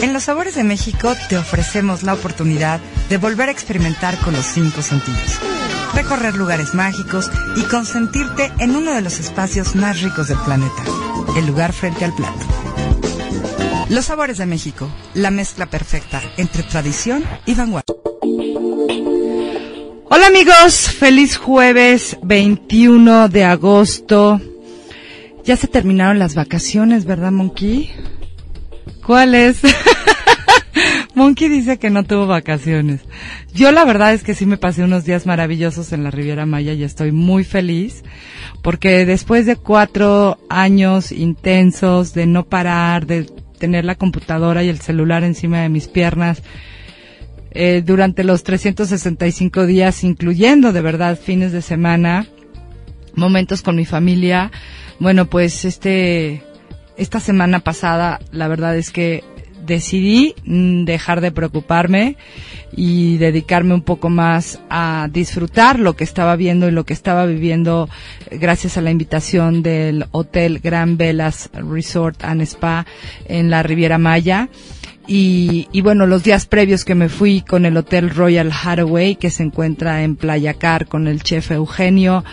En Los Sabores de México te ofrecemos la oportunidad de volver a experimentar con los cinco sentidos. Recorrer lugares mágicos y consentirte en uno de los espacios más ricos del planeta, el lugar frente al plato. Los Sabores de México, la mezcla perfecta entre tradición y vanguardia. Hola amigos, feliz jueves 21 de agosto. Ya se terminaron las vacaciones, ¿verdad, Monkey? ¿Cuáles? Monkey dice que no tuvo vacaciones. Yo la verdad es que sí me pasé unos días maravillosos en la Riviera Maya y estoy muy feliz porque después de cuatro años intensos de no parar, de tener la computadora y el celular encima de mis piernas, eh, durante los 365 días, incluyendo de verdad fines de semana, momentos con mi familia, bueno, pues este, esta semana pasada, la verdad es que decidí mm, dejar de preocuparme y dedicarme un poco más a disfrutar lo que estaba viendo y lo que estaba viviendo eh, gracias a la invitación del Hotel Gran Velas Resort and Spa en la Riviera Maya. Y, y, bueno, los días previos que me fui con el Hotel Royal Hathaway, que se encuentra en Playa Car con el chef Eugenio.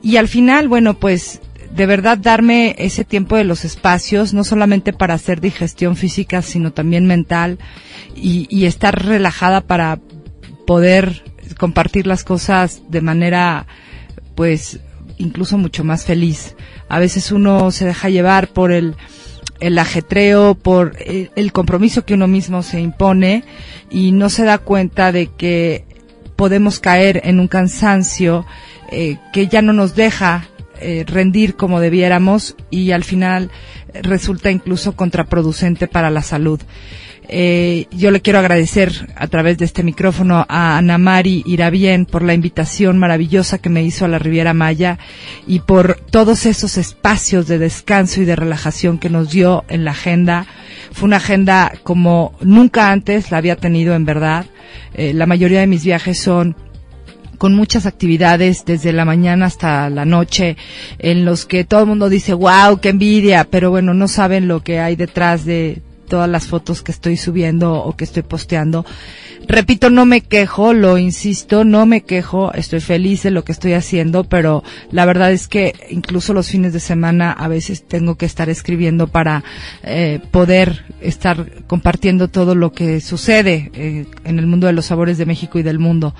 Y al final, bueno, pues de verdad darme ese tiempo de los espacios, no solamente para hacer digestión física, sino también mental y, y estar relajada para poder compartir las cosas de manera, pues, incluso mucho más feliz. A veces uno se deja llevar por el, el ajetreo, por el, el compromiso que uno mismo se impone y no se da cuenta de que podemos caer en un cansancio eh, que ya no nos deja eh, rendir como debiéramos y al final resulta incluso contraproducente para la salud. Eh, yo le quiero agradecer a través de este micrófono a Ana Mari Irabien por la invitación maravillosa que me hizo a la Riviera Maya y por todos esos espacios de descanso y de relajación que nos dio en la agenda. Fue una agenda como nunca antes la había tenido en verdad. Eh, la mayoría de mis viajes son con muchas actividades desde la mañana hasta la noche en los que todo el mundo dice, wow, qué envidia, pero bueno, no saben lo que hay detrás de todas las fotos que estoy subiendo o que estoy posteando. Repito, no me quejo, lo insisto, no me quejo, estoy feliz de lo que estoy haciendo, pero la verdad es que incluso los fines de semana a veces tengo que estar escribiendo para eh, poder estar compartiendo todo lo que sucede eh, en el mundo de los sabores de México y del mundo.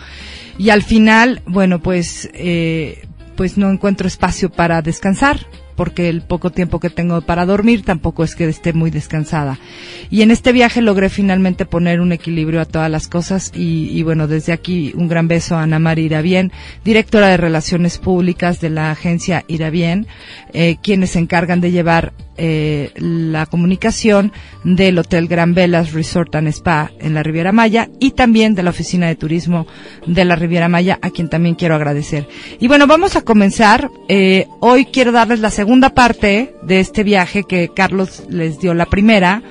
Y al final, bueno, pues, eh, pues no encuentro espacio para descansar porque el poco tiempo que tengo para dormir tampoco es que esté muy descansada. Y en este viaje logré finalmente poner un equilibrio a todas las cosas y, bueno, desde aquí un gran beso a Ana María Irabien, directora de Relaciones Públicas de la agencia Irabien, eh, quienes se encargan de llevar eh, la comunicación del Hotel Gran Velas Resort and Spa en la Riviera Maya y también de la Oficina de Turismo de la Riviera Maya, a quien también quiero agradecer. Y bueno, vamos a comenzar. Eh, hoy quiero darles la segunda parte de este viaje que Carlos les dio la primera.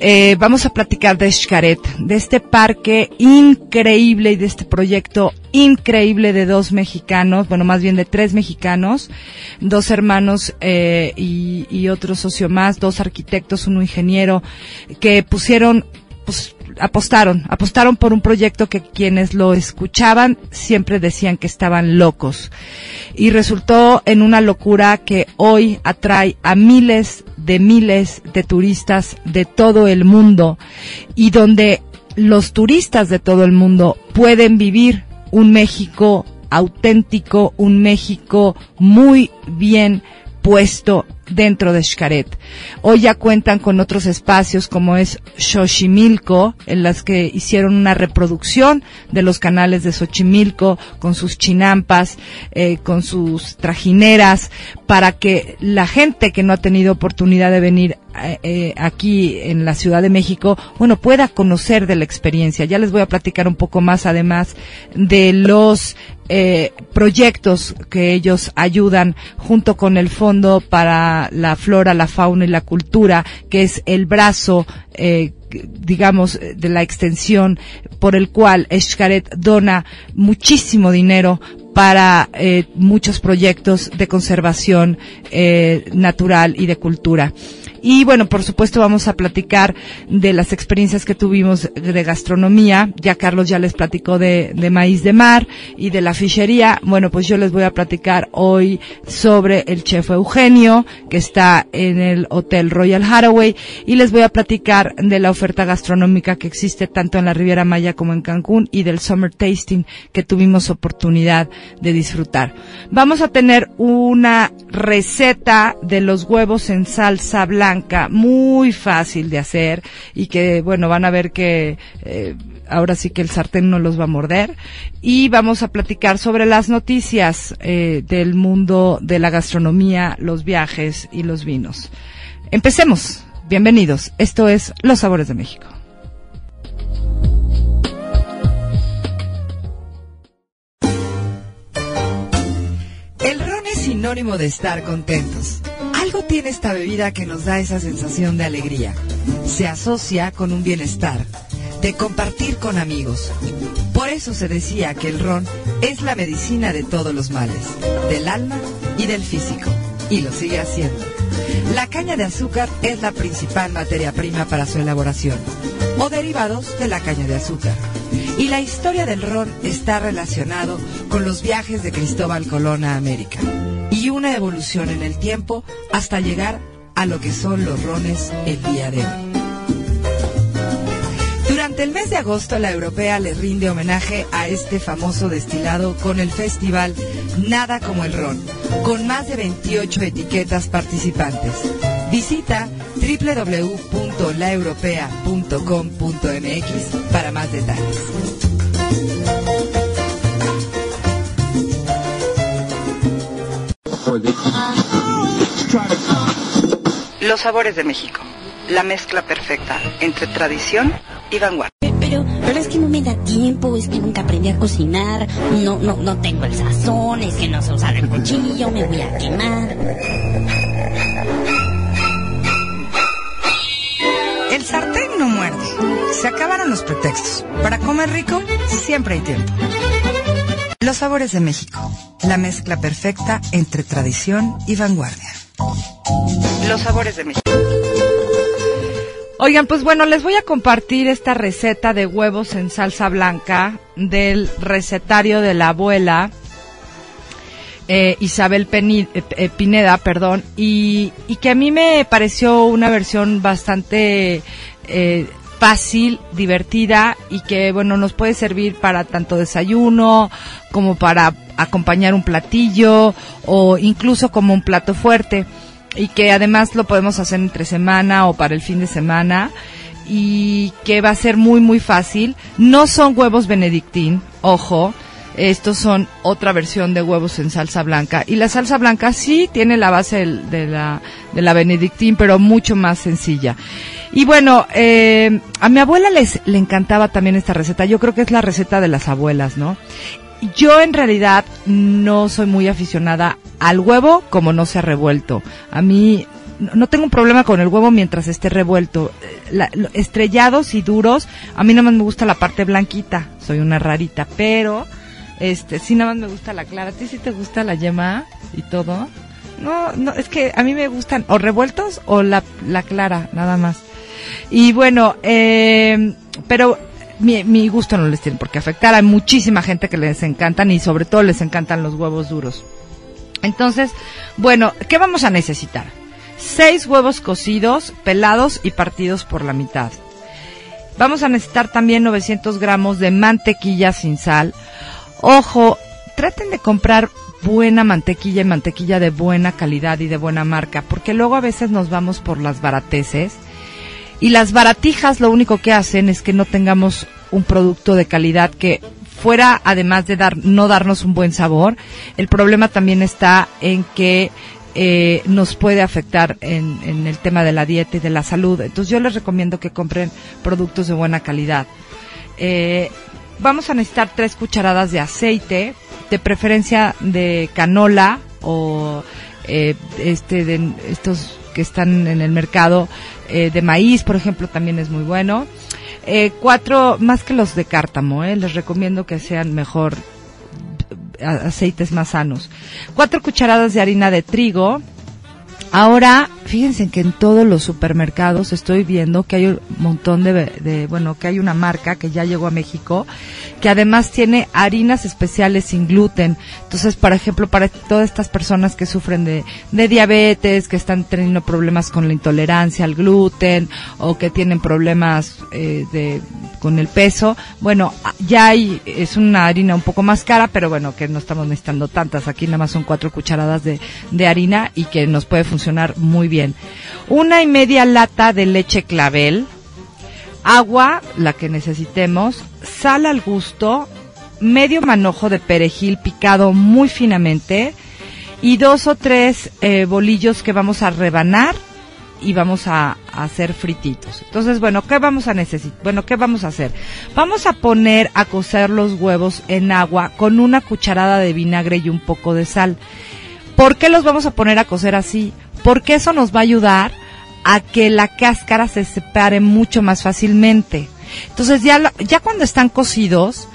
Eh, vamos a platicar de Xcaret, de este parque increíble y de este proyecto increíble de dos mexicanos, bueno, más bien de tres mexicanos, dos hermanos eh, y, otro socio más, dos arquitectos, un ingeniero, que pusieron, pues, apostaron, apostaron por un proyecto que quienes lo escuchaban siempre decían que estaban locos. Y resultó en una locura que hoy atrae a miles de miles de turistas de todo el mundo y donde los turistas de todo el mundo pueden vivir un México auténtico, un México muy bien puesto dentro de Xcaret. Hoy ya cuentan con otros espacios como es Xochimilco, en las que hicieron una reproducción de los canales de Xochimilco con sus chinampas, eh, con sus trajineras, para que la gente que no ha tenido oportunidad de venir eh, eh, aquí en la Ciudad de México, bueno, pueda conocer de la experiencia. Ya les voy a platicar un poco más, además de los eh, proyectos que ellos ayudan junto con el Fondo para la Flora, la Fauna y la Cultura, que es el brazo eh, digamos, de la extensión por el cual Escaret dona muchísimo dinero para eh, muchos proyectos de conservación eh, natural y de cultura. Y bueno, por supuesto vamos a platicar de las experiencias que tuvimos de gastronomía. Ya Carlos ya les platicó de, maíz de mar y de la fichería. Bueno, pues yo les voy a platicar hoy sobre el chef Eugenio, que está en el Hotel Royal Haraway, y les voy a platicar de la oferta gastronómica que existe tanto en la Riviera Maya como en Cancún y del Summer Tasting que tuvimos oportunidad de disfrutar. Vamos a tener una receta de los huevos en salsa blanca, muy fácil de hacer y que, bueno, van a ver que eh, ahora sí que el sartén no los va a morder. Y vamos a platicar sobre las noticias eh, del mundo de la gastronomía, los viajes y los vinos. Empecemos. Bienvenidos. Esto es Los Sabores de México. El ron es sinónimo de estar contentos. Tiene esta bebida que nos da esa sensación de alegría. Se asocia con un bienestar, de compartir con amigos. Por eso se decía que el ron es la medicina de todos los males, del alma y del físico. Y lo sigue haciendo. La caña de azúcar es la principal materia prima para su elaboración, o derivados de la caña de azúcar. Y la historia del ron está relacionado con los viajes de Cristóbal Colón a América y una evolución en el tiempo hasta llegar a lo que son los rones el día de hoy. Durante el mes de agosto, la europea le rinde homenaje a este famoso destilado con el festival Nada como el Ron, con más de 28 etiquetas participantes. Visita www.laeuropea.com.mx para más detalles. Los sabores de México. La mezcla perfecta entre tradición y vanguardia. Pero, pero es que no me da tiempo, es que nunca aprendí a cocinar, no, no, no tengo el sazón, es que no sé usar el cuchillo, me voy a quemar. El sartén no muerde. Se acabaron los pretextos. Para comer rico, siempre hay tiempo. Los sabores de México. La mezcla perfecta entre tradición y vanguardia. Los sabores de México. Oigan, pues bueno, les voy a compartir esta receta de huevos en salsa blanca del recetario de la abuela eh, Isabel Peni- eh, eh, Pineda, perdón, y, y que a mí me pareció una versión bastante eh, fácil, divertida y que bueno nos puede servir para tanto desayuno como para acompañar un platillo o incluso como un plato fuerte y que además lo podemos hacer entre semana o para el fin de semana y que va a ser muy muy fácil. No son huevos benedictín, ojo, estos son otra versión de huevos en salsa blanca y la salsa blanca sí tiene la base de la de la benedictín, pero mucho más sencilla. Y bueno, eh, a mi abuela les le encantaba también esta receta. Yo creo que es la receta de las abuelas, ¿no? Yo en realidad no soy muy aficionada al huevo como no sea revuelto. A mí no tengo un problema con el huevo mientras esté revuelto. Eh, la- estrellados y duros, a mí más me gusta la parte blanquita. Soy una rarita, pero este sí nada más me gusta la clara. ¿A ti sí te gusta la yema y todo? No, no, es que a mí me gustan o revueltos o la, la clara, nada más. Y bueno, eh, pero mi, mi gusto no les tiene por qué afectar. Hay muchísima gente que les encantan y sobre todo les encantan los huevos duros. Entonces, bueno, ¿qué vamos a necesitar? Seis huevos cocidos, pelados y partidos por la mitad. Vamos a necesitar también 900 gramos de mantequilla sin sal. Ojo, traten de comprar buena mantequilla y mantequilla de buena calidad y de buena marca, porque luego a veces nos vamos por las barateces y las baratijas lo único que hacen es que no tengamos un producto de calidad que fuera además de dar no darnos un buen sabor, el problema también está en que eh, nos puede afectar en, el tema de la dieta y de la salud. Entonces yo les recomiendo que compren productos de buena calidad. Eh, vamos a necesitar tres cucharadas de aceite, de preferencia de canola o eh, este de estos que están en el mercado eh, de maíz, por ejemplo, también es muy bueno. Eh, cuatro, más que los de cártamo, eh, les recomiendo que sean mejor aceites más sanos. Cuatro cucharadas de harina de trigo. Ahora, fíjense que en todos los supermercados estoy viendo que hay un montón de, de, bueno, que hay una marca que ya llegó a México, que además tiene harinas especiales sin gluten. Entonces, por ejemplo, para todas estas personas que sufren de, diabetes, que están teniendo problemas con la intolerancia al gluten o que tienen problemas eh, de, con el peso, bueno, ya hay, es una harina un poco más cara, pero bueno, que no estamos necesitando tantas. Aquí nada más son cuatro cucharadas de, de harina y que nos puede funcionar muy bien. Una y media lata de leche clavel, agua, la que necesitemos, sal al gusto, medio manojo de perejil picado muy finamente y dos o tres eh, bolillos que vamos a rebanar y vamos a, hacer frititos. Entonces, bueno, ¿qué vamos a necesitar? Bueno, ¿qué vamos a hacer? Vamos a poner a cocer los huevos en agua con una cucharada de vinagre y un poco de sal. ¿Por qué los vamos a poner a cocer así? Porque eso nos va a ayudar a que la cáscara se separe mucho más fácilmente. Entonces ya, ya cuando están cocidos,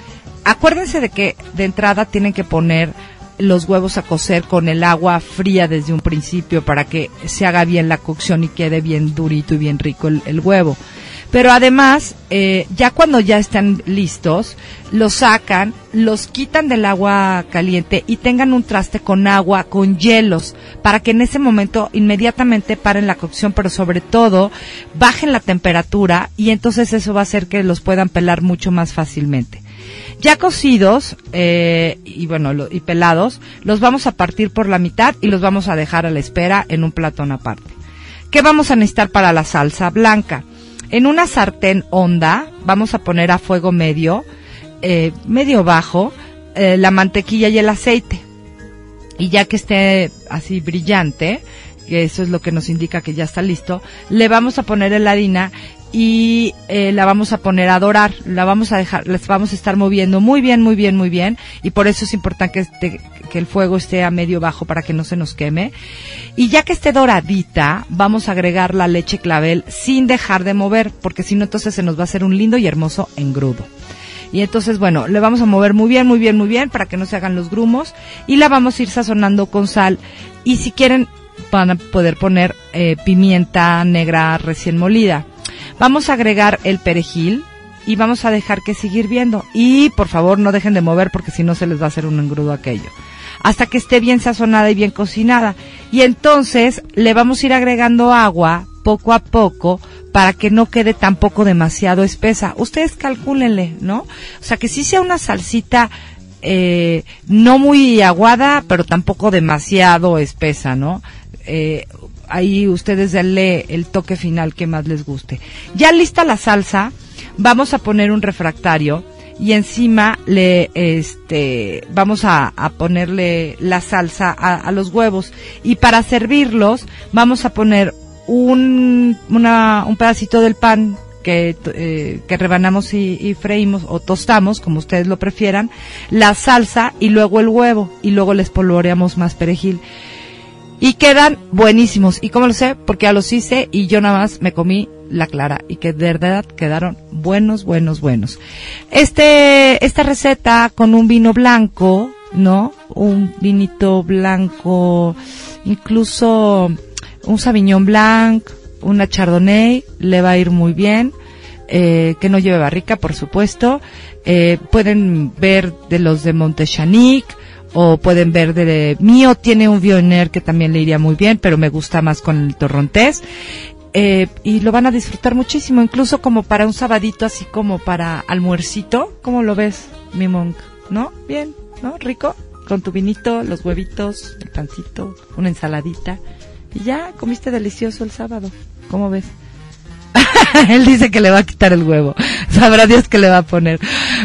acuérdense de que de entrada tienen que poner los huevos a cocer con el agua fría desde un principio para que se haga bien la cocción y quede bien durito y bien rico el huevo. Pero además, eh, ya cuando ya están listos, los sacan, los quitan del agua caliente y tengan un traste con agua, con hielos, para que en ese momento inmediatamente paren la cocción, pero sobre todo bajen la temperatura y entonces eso va a hacer que los puedan pelar mucho más fácilmente. Ya cocidos eh, y bueno y pelados, los vamos a partir por la mitad y los vamos a dejar a la espera en un platón aparte. ¿Qué vamos a necesitar para la salsa blanca? En una sartén honda vamos a poner a fuego medio, eh, medio bajo, eh, la mantequilla y el aceite. Y ya que esté así brillante, que eso es lo que nos indica que ya está listo, le vamos a poner la harina y eh, la vamos a poner a dorar, la vamos a dejar, les vamos a estar moviendo muy bien, muy bien, muy bien, y por eso es importante que, esté- que el fuego esté a medio bajo para que no se nos queme. Y ya que esté doradita, vamos a agregar la leche clavel sin dejar de mover, porque si no entonces se nos va a hacer un lindo y hermoso engrudo. Y entonces, bueno, le vamos a mover muy bien, muy bien, muy bien para que no se hagan los grumos y la vamos a ir sazonando con sal. Y si quieren, van a poder poner eh, pimienta negra recién molida. Vamos a agregar el perejil y vamos a dejar que siga hirviendo. Y por favor, no dejen de mover porque si no se les va a hacer un engrudo aquello. Hasta que esté bien sazonada y bien cocinada. Y entonces le vamos a ir agregando agua poco a poco para que no quede tampoco demasiado espesa. Ustedes calcúlenle, ¿no? O sea, que sí sea una salsita eh, no muy aguada, pero tampoco demasiado espesa, ¿no? Eh, ahí ustedes denle el toque final que más les guste. Ya lista la salsa, vamos a poner un refractario y encima le este vamos a, ponerle la salsa a, a los huevos y para servirlos vamos a poner un, una, un pedacito del pan que, eh, que rebanamos y, y freímos o tostamos, como ustedes lo prefieran, la salsa y luego el huevo y luego les polvoreamos más perejil. Y quedan buenísimos. ¿Y cómo lo sé? Porque ya los hice y yo nada más me comí la clara y que de verdad quedaron buenos, buenos, buenos. Este, esta receta con un vino blanco, ¿no? Un vinito blanco, incluso un Sauvignon Blanc, una Chardonnay, le va a ir muy bien. Eh, que no lleve barrica, por supuesto. Eh, pueden ver de los de Montechanic, o pueden ver de mío tiene un Vionner que también le iría muy bien, pero me gusta más con el torrontés. Eh, y lo van a disfrutar muchísimo, incluso como para un sabadito, así como para almuercito. ¿Cómo lo ves, mi monk? ¿No? Bien, ¿no? ¿Rico? con tu vinito, los huevitos, el pancito, una ensaladita. Y ya comiste delicioso el sábado. ¿Cómo ves? Él dice que le va a quitar el huevo. Sabrá Dios que le va a poner.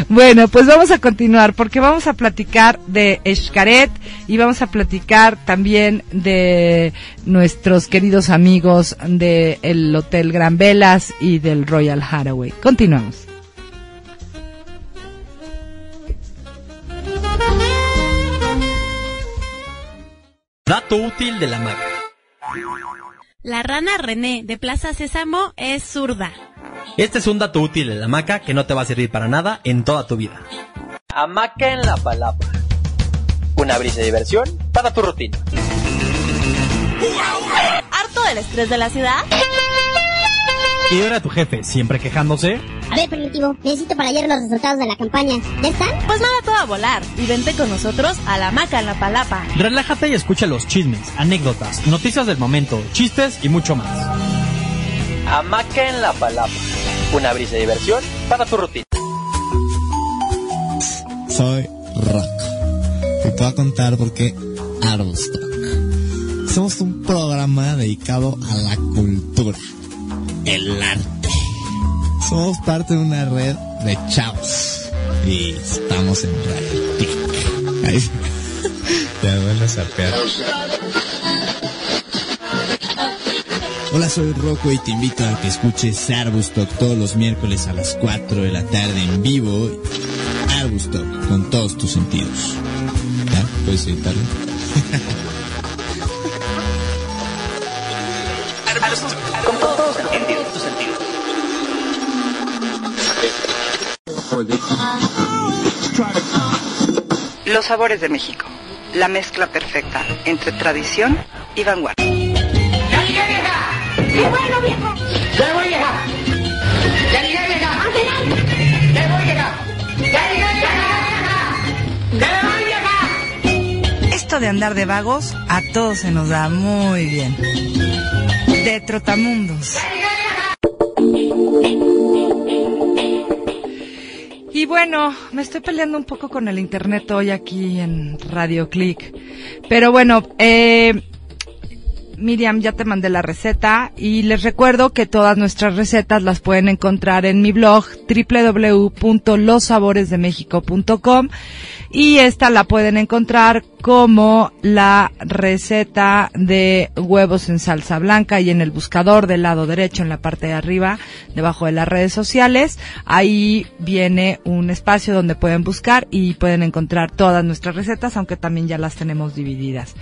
Bueno, pues vamos a continuar porque vamos a platicar de Escaret y vamos a platicar también de nuestros queridos amigos del Hotel Gran Velas y del Royal Hathaway. Continuamos. Dato útil de la maca. La rana René de Plaza Sésamo es zurda. Este es un dato útil de la maca que no te va a servir para nada en toda tu vida. Hamaca en la palabra. Una brisa de diversión para tu rutina. ¿Harto del estrés de la ciudad? ¿Y era tu jefe siempre quejándose? A ver, primitivo, necesito para ayer los resultados de la campaña. ¿Ya están? Pues nada, todo a volar. Y vente con nosotros a la maca en la palapa. Relájate y escucha los chismes, anécdotas, noticias del momento, chistes y mucho más. Hamaca en la palapa. Una brisa de diversión para tu rutina. Soy Rock. Y te voy a contar por qué Armstrong. Somos un programa dedicado a la cultura, el arte. Somos parte de una red de chavos. Y estamos en Radio Tic. Ahí te vuelves a pear. Hola, soy Rocco y te invito a que escuches Arbustock todos los miércoles a las 4 de la tarde en vivo. Arbustock, con todos tus sentidos. ¿Ya? ¿Puedes editarlo? Con Los sabores de México. La mezcla perfecta entre tradición y vanguardia. Esto de andar de vagos a todos se nos da muy bien. De Trotamundos. Y bueno, me estoy peleando un poco con el internet hoy aquí en Radio Click. Pero bueno, eh, Miriam, ya te mandé la receta y les recuerdo que todas nuestras recetas las pueden encontrar en mi blog www.losaboresdemexico.com y esta la pueden encontrar como la receta de huevos en salsa blanca y en el buscador del lado derecho en la parte de arriba, debajo de las redes sociales. Ahí viene un espacio donde pueden buscar y pueden encontrar todas nuestras recetas, aunque también ya las tenemos divididas.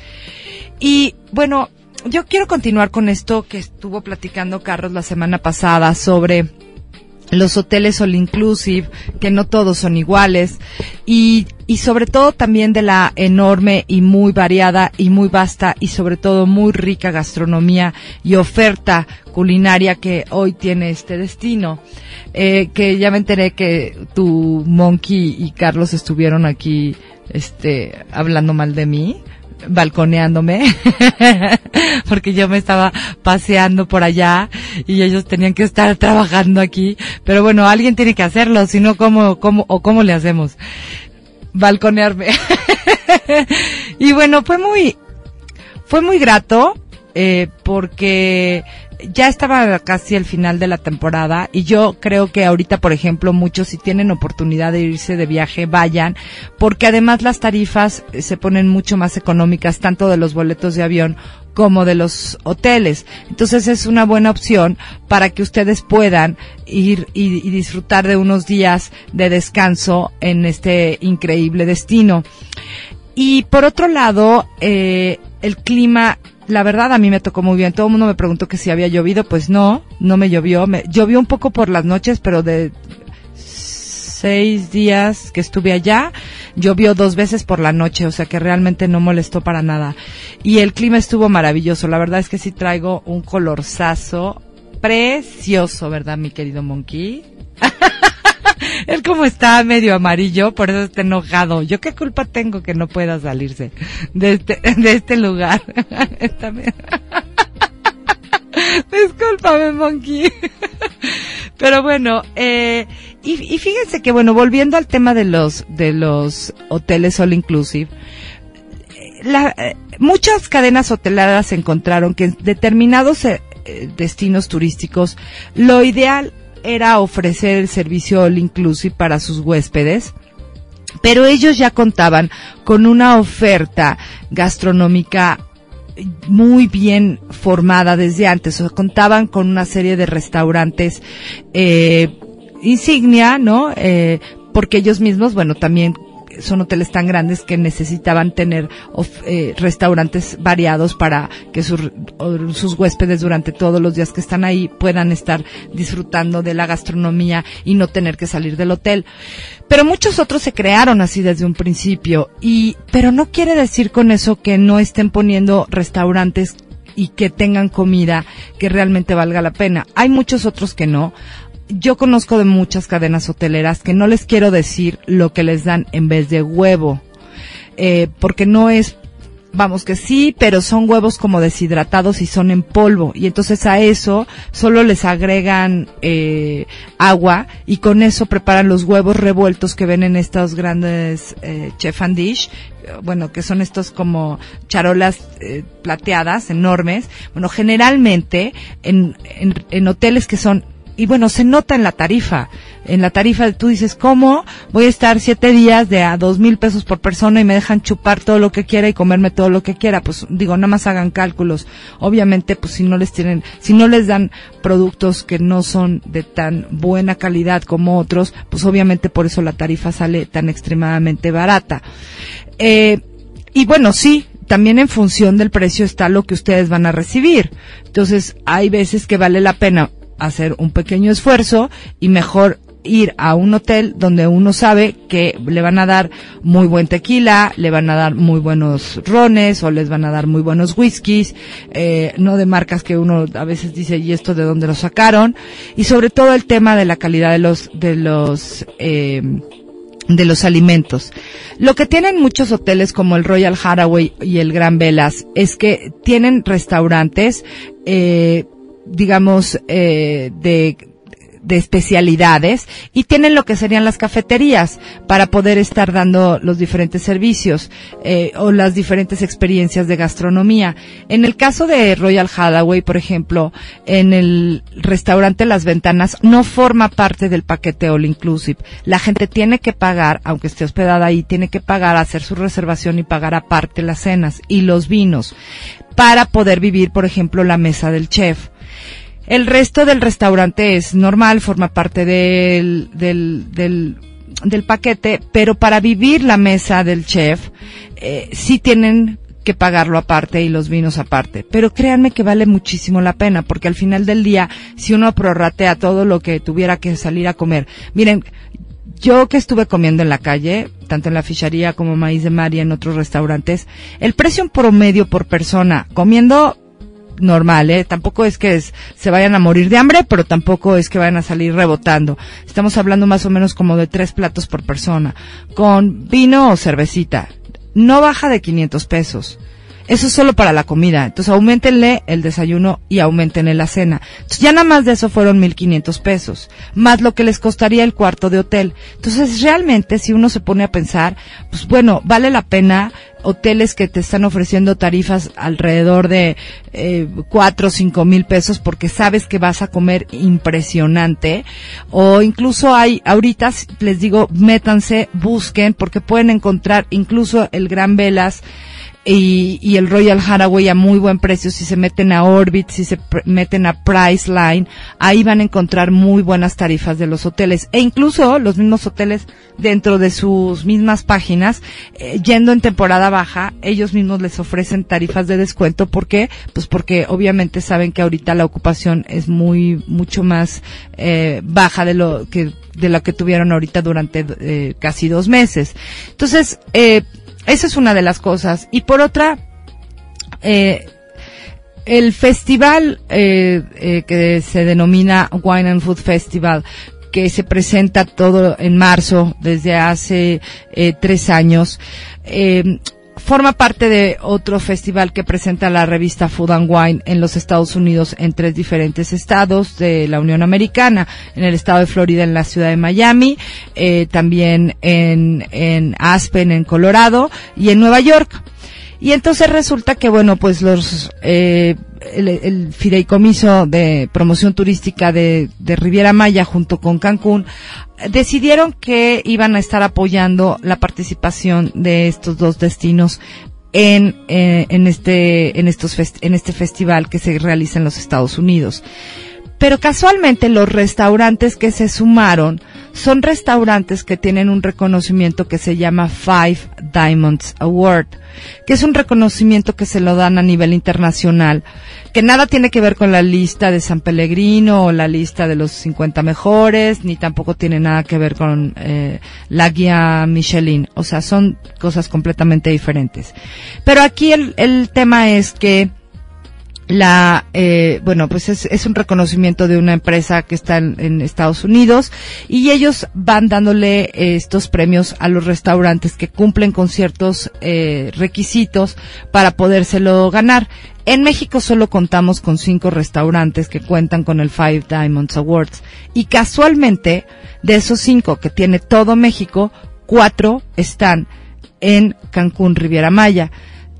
Y bueno, yo quiero continuar con esto que estuvo platicando Carlos la semana pasada sobre los hoteles all inclusive, que no todos son iguales, y, y sobre todo también de la enorme y muy variada y muy vasta y sobre todo muy rica gastronomía y oferta culinaria que hoy tiene este destino. Eh, que ya me enteré que tu Monkey y Carlos estuvieron aquí, este, hablando mal de mí balconeándome porque yo me estaba paseando por allá y ellos tenían que estar trabajando aquí. Pero bueno alguien tiene que hacerlo si no cómo cómo o cómo le hacemos balconearme. Y bueno fue muy fue muy grato eh, porque ya estaba casi el final de la temporada y yo creo que ahorita, por ejemplo, muchos si tienen oportunidad de irse de viaje, vayan, porque además las tarifas se ponen mucho más económicas, tanto de los boletos de avión como de los hoteles. Entonces es una buena opción para que ustedes puedan ir y, y disfrutar de unos días de descanso en este increíble destino. Y por otro lado, eh, el clima la verdad a mí me tocó muy bien. Todo el mundo me preguntó que si había llovido, pues no, no me llovió. Me, llovió un poco por las noches, pero de seis días que estuve allá, llovió dos veces por la noche, o sea que realmente no molestó para nada. Y el clima estuvo maravilloso. La verdad es que sí traigo un colorzazo precioso, ¿verdad, mi querido Monkey? Él como está medio amarillo, por eso está enojado. ¿Yo qué culpa tengo que no pueda salirse de este, de este lugar? Discúlpame, Monkey. Pero bueno, eh, y, y fíjense que bueno, volviendo al tema de los, de los hoteles all inclusive, la, muchas cadenas hoteleras encontraron que en determinados eh, destinos turísticos lo ideal era ofrecer el servicio all inclusive para sus huéspedes pero ellos ya contaban con una oferta gastronómica muy bien formada desde antes, o sea, contaban con una serie de restaurantes eh, insignia, ¿no? Eh, porque ellos mismos, bueno, también son hoteles tan grandes que necesitaban tener eh, restaurantes variados para que sus, sus huéspedes durante todos los días que están ahí puedan estar disfrutando de la gastronomía y no tener que salir del hotel. Pero muchos otros se crearon así desde un principio y, pero no quiere decir con eso que no estén poniendo restaurantes y que tengan comida que realmente valga la pena. Hay muchos otros que no yo conozco de muchas cadenas hoteleras que no les quiero decir lo que les dan en vez de huevo, eh, porque no es, vamos que sí, pero son huevos como deshidratados y son en polvo, y entonces a eso solo les agregan eh, agua y con eso preparan los huevos revueltos que ven en estos grandes eh, chef and dish, bueno, que son estos como charolas eh, plateadas enormes. Bueno, generalmente en, en, en hoteles que son y bueno, se nota en la tarifa. En la tarifa tú dices, ¿cómo voy a estar siete días de a dos mil pesos por persona y me dejan chupar todo lo que quiera y comerme todo lo que quiera? Pues digo, nada más hagan cálculos. Obviamente, pues si no les tienen, si no les dan productos que no son de tan buena calidad como otros, pues obviamente por eso la tarifa sale tan extremadamente barata. Eh, y bueno, sí, también en función del precio está lo que ustedes van a recibir. Entonces, hay veces que vale la pena hacer un pequeño esfuerzo y mejor ir a un hotel donde uno sabe que le van a dar muy buen tequila, le van a dar muy buenos rones o les van a dar muy buenos whiskies, eh, no de marcas que uno a veces dice y esto de dónde lo sacaron y sobre todo el tema de la calidad de los de los eh, de los alimentos. Lo que tienen muchos hoteles como el Royal Haraway y el Gran Velas es que tienen restaurantes eh, digamos, eh, de de especialidades y tienen lo que serían las cafeterías para poder estar dando los diferentes servicios eh, o las diferentes experiencias de gastronomía. En el caso de Royal Hathaway, por ejemplo, en el restaurante Las Ventanas no forma parte del paquete All Inclusive. La gente tiene que pagar, aunque esté hospedada ahí, tiene que pagar, hacer su reservación y pagar aparte las cenas y los vinos para poder vivir, por ejemplo, la mesa del chef. El resto del restaurante es normal, forma parte del, del, del, del paquete, pero para vivir la mesa del chef, eh, sí tienen que pagarlo aparte y los vinos aparte. Pero créanme que vale muchísimo la pena, porque al final del día, si uno prorratea todo lo que tuviera que salir a comer, miren, yo que estuve comiendo en la calle, tanto en la ficharía como Maíz de María en otros restaurantes, el precio en promedio por persona, comiendo normal, ¿eh? Tampoco es que se vayan a morir de hambre, pero tampoco es que vayan a salir rebotando. Estamos hablando más o menos como de tres platos por persona, con vino o cervecita. No baja de 500 pesos. Eso es solo para la comida. Entonces aumentenle el desayuno y aumentenle la cena. Entonces ya nada más de eso fueron 1500 pesos. Más lo que les costaría el cuarto de hotel. Entonces realmente si uno se pone a pensar, pues bueno, vale la pena hoteles que te están ofreciendo tarifas alrededor de eh, cuatro o cinco mil pesos porque sabes que vas a comer impresionante o incluso hay ahorita les digo métanse busquen porque pueden encontrar incluso el Gran Velas y, y, el Royal Haraway a muy buen precio. Si se meten a Orbit, si se meten a Priceline, ahí van a encontrar muy buenas tarifas de los hoteles. E incluso los mismos hoteles dentro de sus mismas páginas, eh, yendo en temporada baja, ellos mismos les ofrecen tarifas de descuento. ¿Por qué? Pues porque obviamente saben que ahorita la ocupación es muy, mucho más eh, baja de lo que de lo que tuvieron ahorita durante eh, casi dos meses. Entonces, eh, esa es una de las cosas. Y por otra, eh, el festival eh, eh, que se denomina Wine and Food Festival, que se presenta todo en marzo desde hace tres años, forma parte de otro festival que presenta la revista Food and Wine en los Estados Unidos en tres diferentes estados de la Unión Americana, en el estado de Florida, en la ciudad de Miami, eh, también en, en Aspen, en Colorado y en Nueva York. Y entonces resulta que, bueno, pues los, eh, el, el fideicomiso de promoción turística de, de Riviera Maya junto con Cancún decidieron que iban a estar apoyando la participación de estos dos destinos en, eh, en este en estos fest- en este festival que se realiza en los Estados Unidos. Pero casualmente los restaurantes que se sumaron son restaurantes que tienen un reconocimiento que se llama Five Diamonds Award, que es un reconocimiento que se lo dan a nivel internacional, que nada tiene que ver con la lista de San Pellegrino o la lista de los 50 mejores, ni tampoco tiene nada que ver con eh, la guía Michelin. O sea, son cosas completamente diferentes. Pero aquí el, el tema es que la eh, bueno pues es, es un reconocimiento de una empresa que está en, en Estados Unidos y ellos van dándole eh, estos premios a los restaurantes que cumplen con ciertos eh, requisitos para podérselo ganar. En México solo contamos con cinco restaurantes que cuentan con el Five Diamonds Awards y casualmente de esos cinco que tiene todo México cuatro están en Cancún Riviera Maya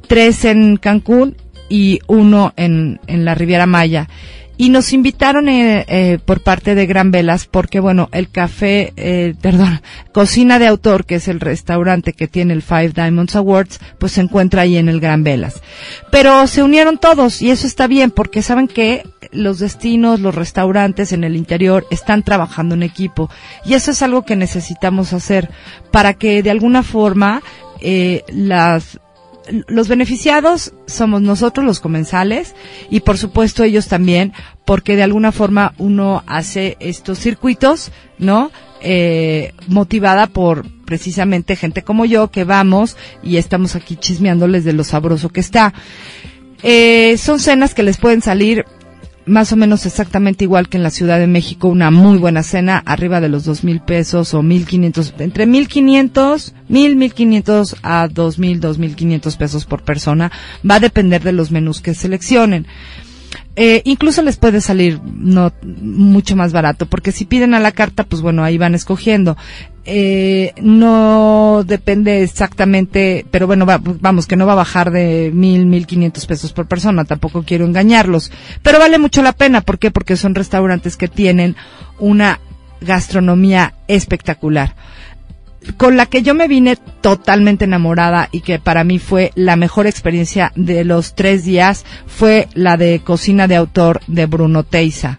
tres en Cancún y uno en, en la Riviera Maya. Y nos invitaron eh, eh, por parte de Gran Velas porque, bueno, el café, eh, perdón, Cocina de Autor, que es el restaurante que tiene el Five Diamonds Awards, pues se encuentra ahí en el Gran Velas. Pero se unieron todos y eso está bien porque saben que los destinos, los restaurantes en el interior están trabajando en equipo y eso es algo que necesitamos hacer para que de alguna forma eh, las los beneficiados somos nosotros los comensales y por supuesto ellos también porque de alguna forma uno hace estos circuitos, ¿no? Eh, motivada por precisamente gente como yo que vamos y estamos aquí chismeándoles de lo sabroso que está. Eh, son cenas que les pueden salir más o menos exactamente igual que en la Ciudad de México, una muy buena cena, arriba de los dos mil pesos o mil quinientos, entre mil quinientos, mil, mil quinientos a dos mil, dos mil quinientos pesos por persona. Va a depender de los menús que seleccionen. Eh, incluso les puede salir no mucho más barato, porque si piden a la carta, pues bueno, ahí van escogiendo. Eh, no depende exactamente, pero bueno, va- vamos, que no va a bajar de mil, mil quinientos pesos por persona, tampoco quiero engañarlos. Pero vale mucho la pena, ¿por qué? Porque son restaurantes que tienen una gastronomía espectacular con la que yo me vine totalmente enamorada y que para mí fue la mejor experiencia de los tres días fue la de cocina de autor de Bruno Teiza.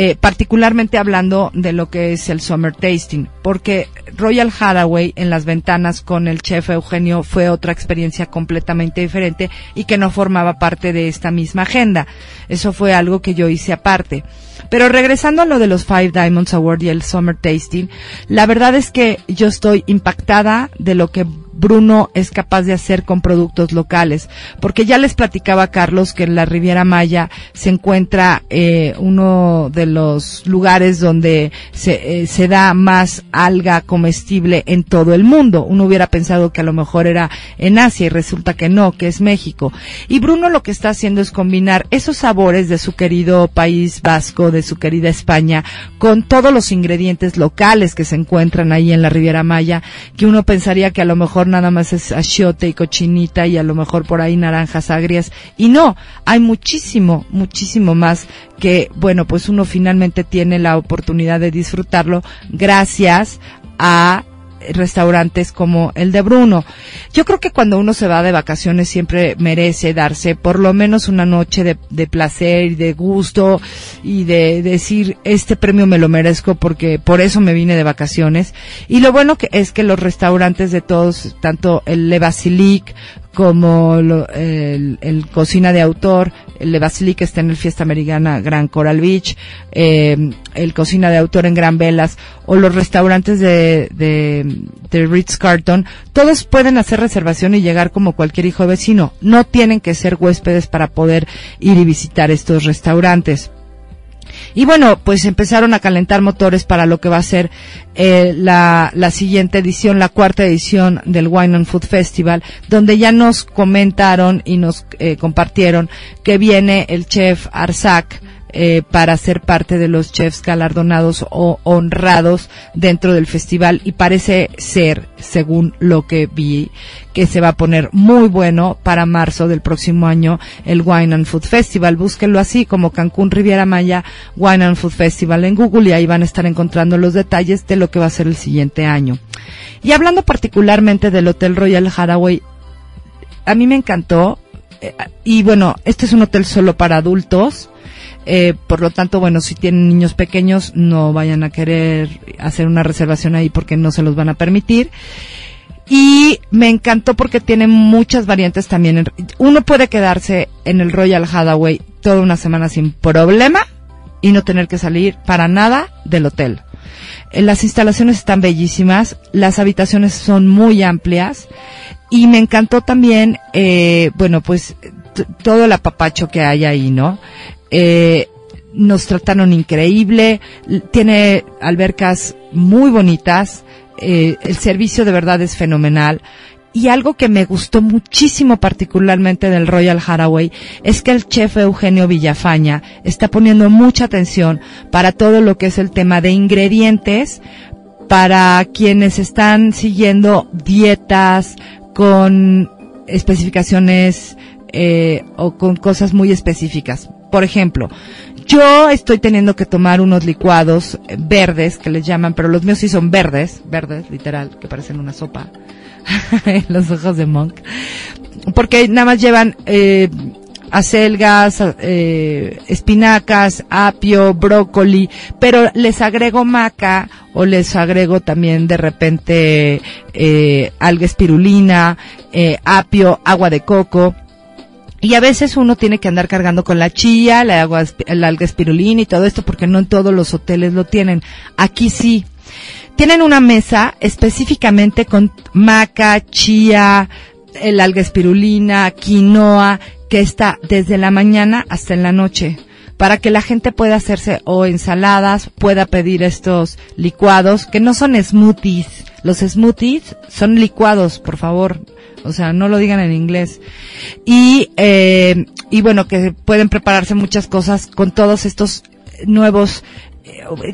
Eh, particularmente hablando de lo que es el Summer Tasting, porque Royal Hathaway en las ventanas con el chef Eugenio fue otra experiencia completamente diferente y que no formaba parte de esta misma agenda. Eso fue algo que yo hice aparte. Pero regresando a lo de los Five Diamonds Award y el Summer Tasting, la verdad es que yo estoy impactada de lo que Bruno es capaz de hacer con productos locales, porque ya les platicaba a Carlos que en la Riviera Maya se encuentra eh, uno de los lugares donde se, eh, se da más alga comestible en todo el mundo. Uno hubiera pensado que a lo mejor era en Asia y resulta que no, que es México. Y Bruno lo que está haciendo es combinar esos sabores de su querido país vasco, de su querida España, con todos los ingredientes locales que se encuentran ahí en la Riviera Maya, que uno pensaría que a lo mejor nada más es achiote y cochinita y a lo mejor por ahí naranjas agrias. Y no, hay muchísimo, muchísimo más que, bueno, pues uno finalmente tiene la oportunidad de disfrutarlo gracias a restaurantes como el de Bruno. Yo creo que cuando uno se va de vacaciones siempre merece darse por lo menos una noche de, placer y de gusto y de, decir este premio me lo merezco porque por eso me vine de vacaciones. Y lo bueno que es que los restaurantes de todos, tanto el Le Basilic como lo- el, el Cocina de Autor, el Le Basilic está en el Fiesta Americana Gran Coral Beach, eh, el Cocina de Autor en Gran Velas, o los restaurantes de, de, de Ritz Carton, todos pueden hacer reservación y llegar como cualquier hijo de vecino. No tienen que ser huéspedes para poder ir y visitar estos restaurantes. Y bueno, pues empezaron a calentar motores para lo que va a ser eh, la, la siguiente edición, la cuarta edición del Wine and Food Festival, donde ya nos comentaron y nos eh, compartieron que viene el chef Arzac eh, para ser parte de los chefs galardonados o honrados dentro del festival y parece ser, según lo que vi, que se va a poner muy bueno para marzo del próximo año el Wine and Food Festival. Búsquenlo así como Cancún Riviera Maya Wine and Food Festival en Google y ahí van a estar encontrando los detalles de lo que va a ser el siguiente año. Y hablando particularmente del Hotel Royal Haraway, a mí me encantó. Y bueno, este es un hotel solo para adultos. Eh, por lo tanto, bueno, si tienen niños pequeños, no vayan a querer hacer una reservación ahí porque no se los van a permitir. Y me encantó porque tiene muchas variantes también. Uno puede quedarse en el Royal Hathaway toda una semana sin problema y no tener que salir para nada del hotel. Eh, Las instalaciones están bellísimas, las habitaciones son muy amplias y me encantó también, eh, bueno, pues todo el apapacho que hay ahí, ¿no? Eh, nos trataron increíble, tiene albercas muy bonitas, eh, el servicio de verdad es fenomenal. Y algo que me gustó muchísimo particularmente del Royal Haraway es que el chef Eugenio Villafaña está poniendo mucha atención para todo lo que es el tema de ingredientes para quienes están siguiendo dietas con especificaciones eh, o con cosas muy específicas. Por ejemplo, yo estoy teniendo que tomar unos licuados verdes que les llaman, pero los míos sí son verdes, verdes, literal, que parecen una sopa. los ojos de Monk. Porque nada más llevan eh, acelgas, eh, espinacas, apio, brócoli, pero les agrego maca o les agrego también de repente eh, alga espirulina, eh, apio, agua de coco. Y a veces uno tiene que andar cargando con la chía, la agua, el alga espirulina y todo esto porque no en todos los hoteles lo tienen. Aquí sí. Tienen una mesa específicamente con maca, chía, el alga espirulina, quinoa, que está desde la mañana hasta en la noche para que la gente pueda hacerse o ensaladas, pueda pedir estos licuados, que no son smoothies. Los smoothies son licuados, por favor. O sea, no lo digan en inglés. Y, eh, y bueno, que pueden prepararse muchas cosas con todos estos nuevos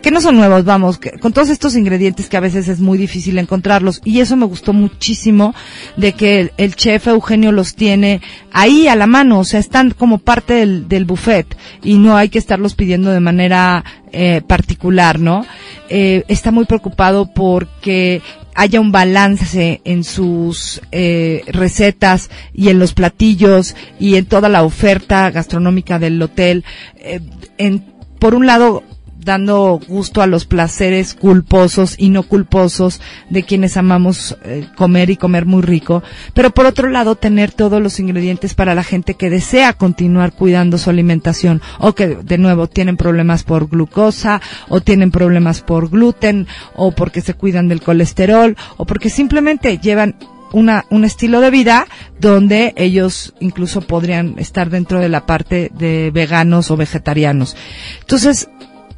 que no son nuevos, vamos, con todos estos ingredientes que a veces es muy difícil encontrarlos. Y eso me gustó muchísimo de que el, el chef Eugenio los tiene ahí a la mano, o sea, están como parte del, del buffet y no hay que estarlos pidiendo de manera eh, particular, ¿no? Eh, está muy preocupado porque haya un balance en sus eh, recetas y en los platillos y en toda la oferta gastronómica del hotel. Eh, en, por un lado, dando gusto a los placeres culposos y no culposos de quienes amamos eh, comer y comer muy rico, pero por otro lado tener todos los ingredientes para la gente que desea continuar cuidando su alimentación o que de nuevo tienen problemas por glucosa o tienen problemas por gluten o porque se cuidan del colesterol o porque simplemente llevan una, un estilo de vida donde ellos incluso podrían estar dentro de la parte de veganos o vegetarianos. Entonces,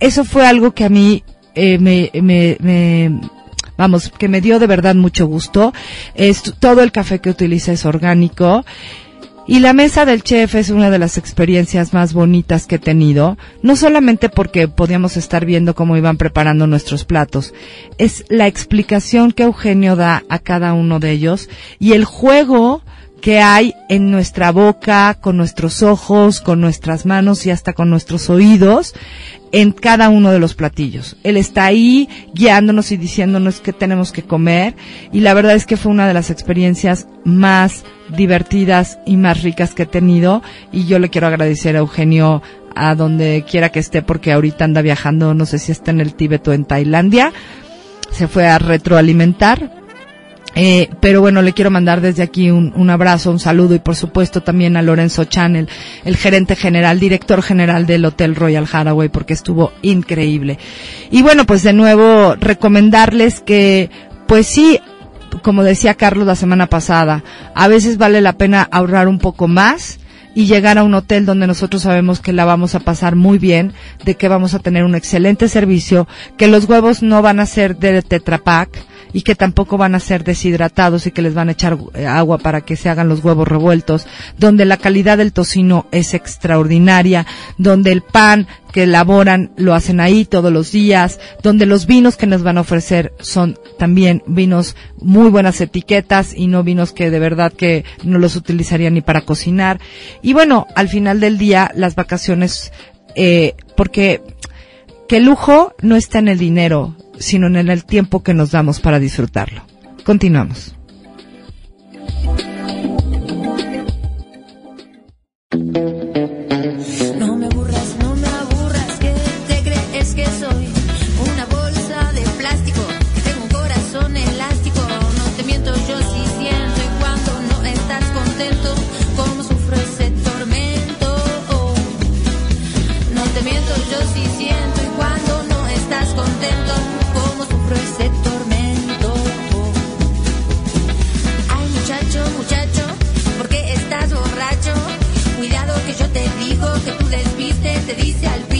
eso fue algo que a mí eh, me, me, me, vamos, que me dio de verdad mucho gusto. Es, todo el café que utiliza es orgánico. Y la mesa del chef es una de las experiencias más bonitas que he tenido, no solamente porque podíamos estar viendo cómo iban preparando nuestros platos, es la explicación que Eugenio da a cada uno de ellos y el juego que hay en nuestra boca, con nuestros ojos, con nuestras manos y hasta con nuestros oídos en cada uno de los platillos. Él está ahí guiándonos y diciéndonos qué tenemos que comer y la verdad es que fue una de las experiencias más divertidas y más ricas que he tenido y yo le quiero agradecer a Eugenio a donde quiera que esté porque ahorita anda viajando, no sé si está en el Tíbet o en Tailandia. Se fue a retroalimentar eh, pero bueno, le quiero mandar desde aquí un, un, abrazo, un saludo y por supuesto también a Lorenzo Chanel, el gerente general, director general del Hotel Royal Haraway, porque estuvo increíble. Y bueno, pues de nuevo recomendarles que, pues sí, como decía Carlos la semana pasada, a veces vale la pena ahorrar un poco más y llegar a un hotel donde nosotros sabemos que la vamos a pasar muy bien, de que vamos a tener un excelente servicio, que los huevos no van a ser de Tetra Pak, y que tampoco van a ser deshidratados y que les van a echar eh, agua para que se hagan los huevos revueltos, donde la calidad del tocino es extraordinaria, donde el pan que elaboran lo hacen ahí todos los días, donde los vinos que nos van a ofrecer son también vinos muy buenas etiquetas y no vinos que de verdad que no los utilizarían ni para cocinar. Y bueno, al final del día las vacaciones, eh, porque que lujo no está en el dinero, sino en el tiempo que nos damos para disfrutarlo. Continuamos. Que tú desviste, te dice al pis,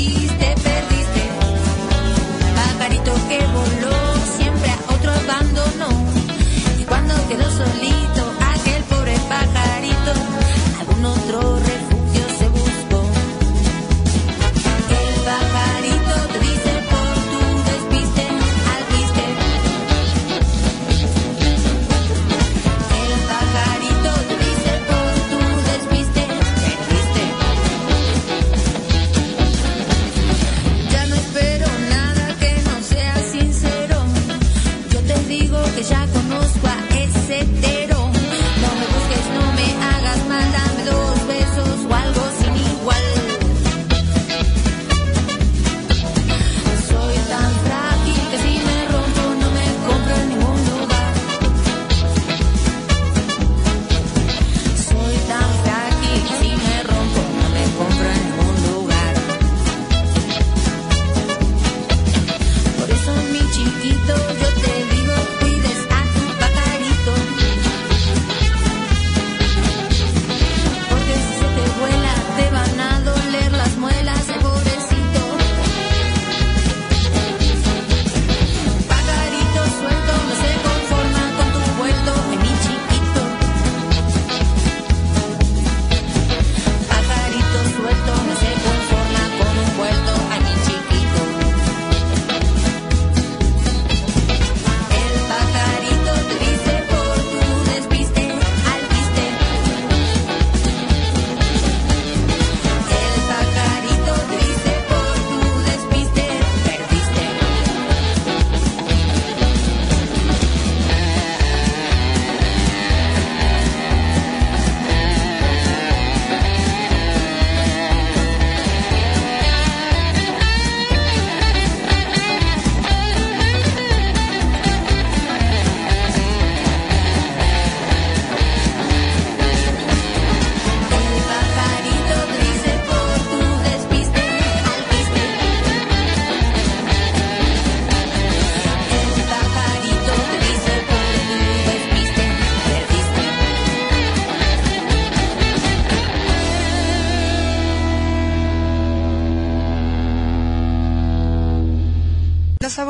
que ya conozco a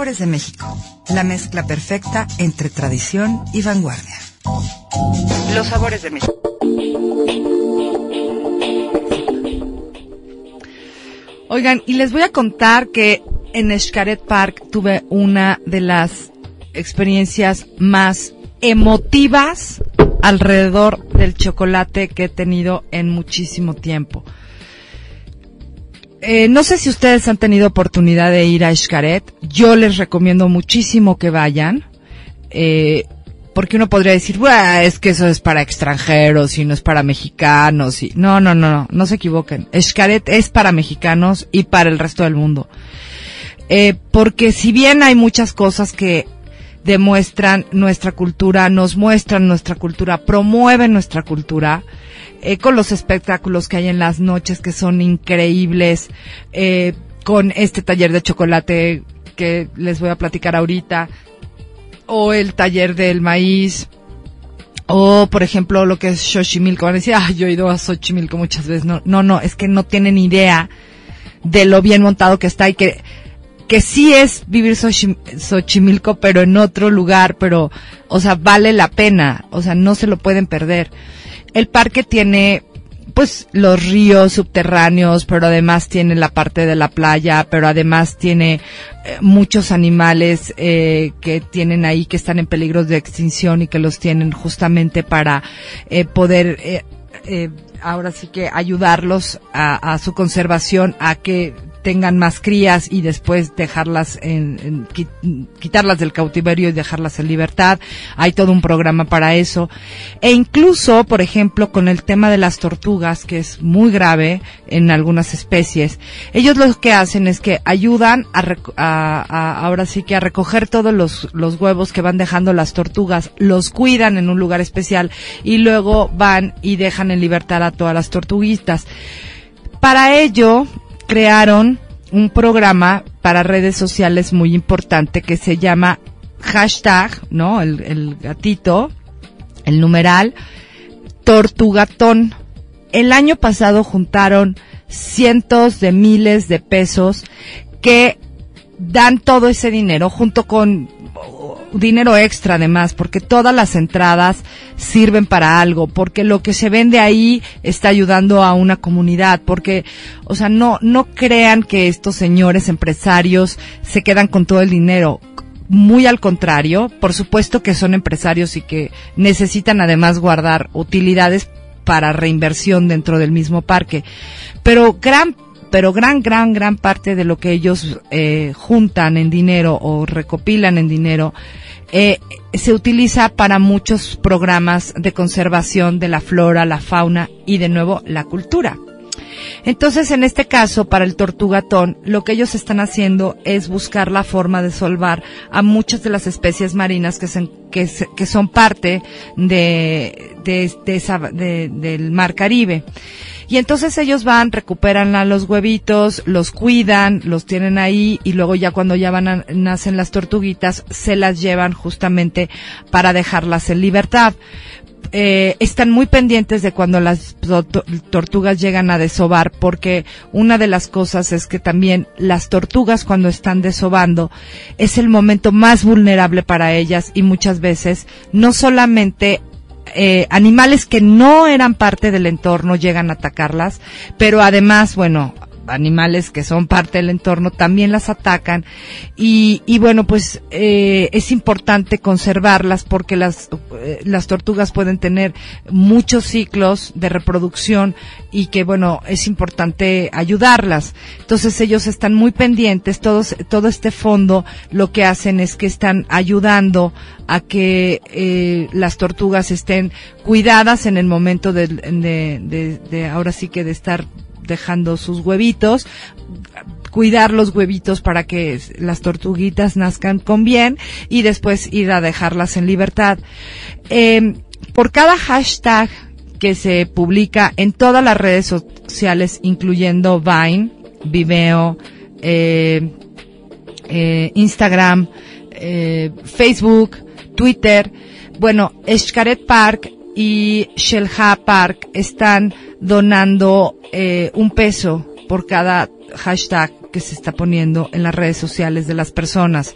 sabores de México. La mezcla perfecta entre tradición y vanguardia. Los sabores de México. Oigan, y les voy a contar que en Xcaret Park tuve una de las experiencias más emotivas alrededor del chocolate que he tenido en muchísimo tiempo. Eh, no sé si ustedes han tenido oportunidad de ir a Xcaret. Yo les recomiendo muchísimo que vayan. Eh, porque uno podría decir, "Buah, es que eso es para extranjeros y no es para mexicanos. Y... No, no, no, no, no se equivoquen. Xcaret es para mexicanos y para el resto del mundo. Eh, porque si bien hay muchas cosas que demuestran nuestra cultura, nos muestran nuestra cultura, promueven nuestra cultura, eh, con los espectáculos que hay en las noches que son increíbles, eh, con este taller de chocolate que les voy a platicar ahorita, o el taller del maíz, o por ejemplo lo que es Xochimilco, van a decir, ah, yo he ido a Xochimilco muchas veces, no, no, no, es que no tienen idea de lo bien montado que está y que que sí es vivir Xochim- Xochimilco, pero en otro lugar, pero, o sea, vale la pena, o sea, no se lo pueden perder. El parque tiene, pues, los ríos subterráneos, pero además tiene la parte de la playa, pero además tiene eh, muchos animales eh, que tienen ahí, que están en peligro de extinción y que los tienen justamente para eh, poder, eh, eh, ahora sí que ayudarlos a, a su conservación, a que tengan más crías y después dejarlas en, en- qui- quitarlas del cautiverio y dejarlas en libertad. Hay todo un programa para eso. E incluso, por ejemplo, con el tema de las tortugas, que es muy grave en algunas especies, ellos lo que hacen es que ayudan a, a- ahora sí que a recoger todos los, los huevos que van dejando las tortugas, los cuidan en un lugar especial y luego van y dejan en libertad a todas las tortuguitas. Para ello, crearon un programa para redes sociales muy importante que se llama hashtag, ¿no? El, el gatito, el numeral, tortugatón. El año pasado juntaron cientos de miles de pesos que dan todo ese dinero junto con oh, dinero extra además, porque todas las entradas sirven para algo, porque lo que se vende ahí está ayudando a una comunidad, porque, o sea, no, no crean que estos señores empresarios se quedan con todo el dinero. Muy al contrario, por supuesto que son empresarios y que necesitan además guardar utilidades para reinversión dentro del mismo parque. Pero gran pero gran, gran, gran parte de lo que ellos eh, juntan en dinero o recopilan en dinero eh, se utiliza para muchos programas de conservación de la flora, la fauna y de nuevo la cultura. Entonces, en este caso, para el tortugatón, lo que ellos están haciendo es buscar la forma de salvar a muchas de las especies marinas que, se- que, son parte de, de, de esa- de- del mar Caribe. Y entonces ellos van, recuperan a los huevitos, los cuidan, los tienen ahí y luego ya cuando ya van a, nacen las tortuguitas, se las llevan justamente para dejarlas en libertad. Eh, están muy pendientes de cuando las to- to- tortugas llegan a desovar, porque una de las cosas es que también las tortugas cuando están desobando es el momento más vulnerable para ellas y muchas veces no solamente eh, animales que no eran parte del entorno llegan a atacarlas, pero además, bueno, animales que son parte del entorno también las atacan. Y, y bueno pues eh, es importante conservarlas porque las eh, las tortugas pueden tener muchos ciclos de reproducción y que bueno es importante ayudarlas. Entonces ellos están muy pendientes. Todos todo este fondo lo que hacen es que están ayudando a que eh, las tortugas estén cuidadas en el momento de, de, de- de ahora sí que de estar dejando sus huevitos, cuidar los huevitos para que las tortuguitas nazcan con bien y después ir a dejarlas en libertad. Eh, por cada hashtag que se publica en todas las redes sociales, incluyendo Vine, Vimeo, eh, eh, Instagram, eh, Facebook, Twitter. Bueno, Xcaret Park y Shelha Park están donando eh, un peso por cada hashtag que se está poniendo en las redes sociales de las personas.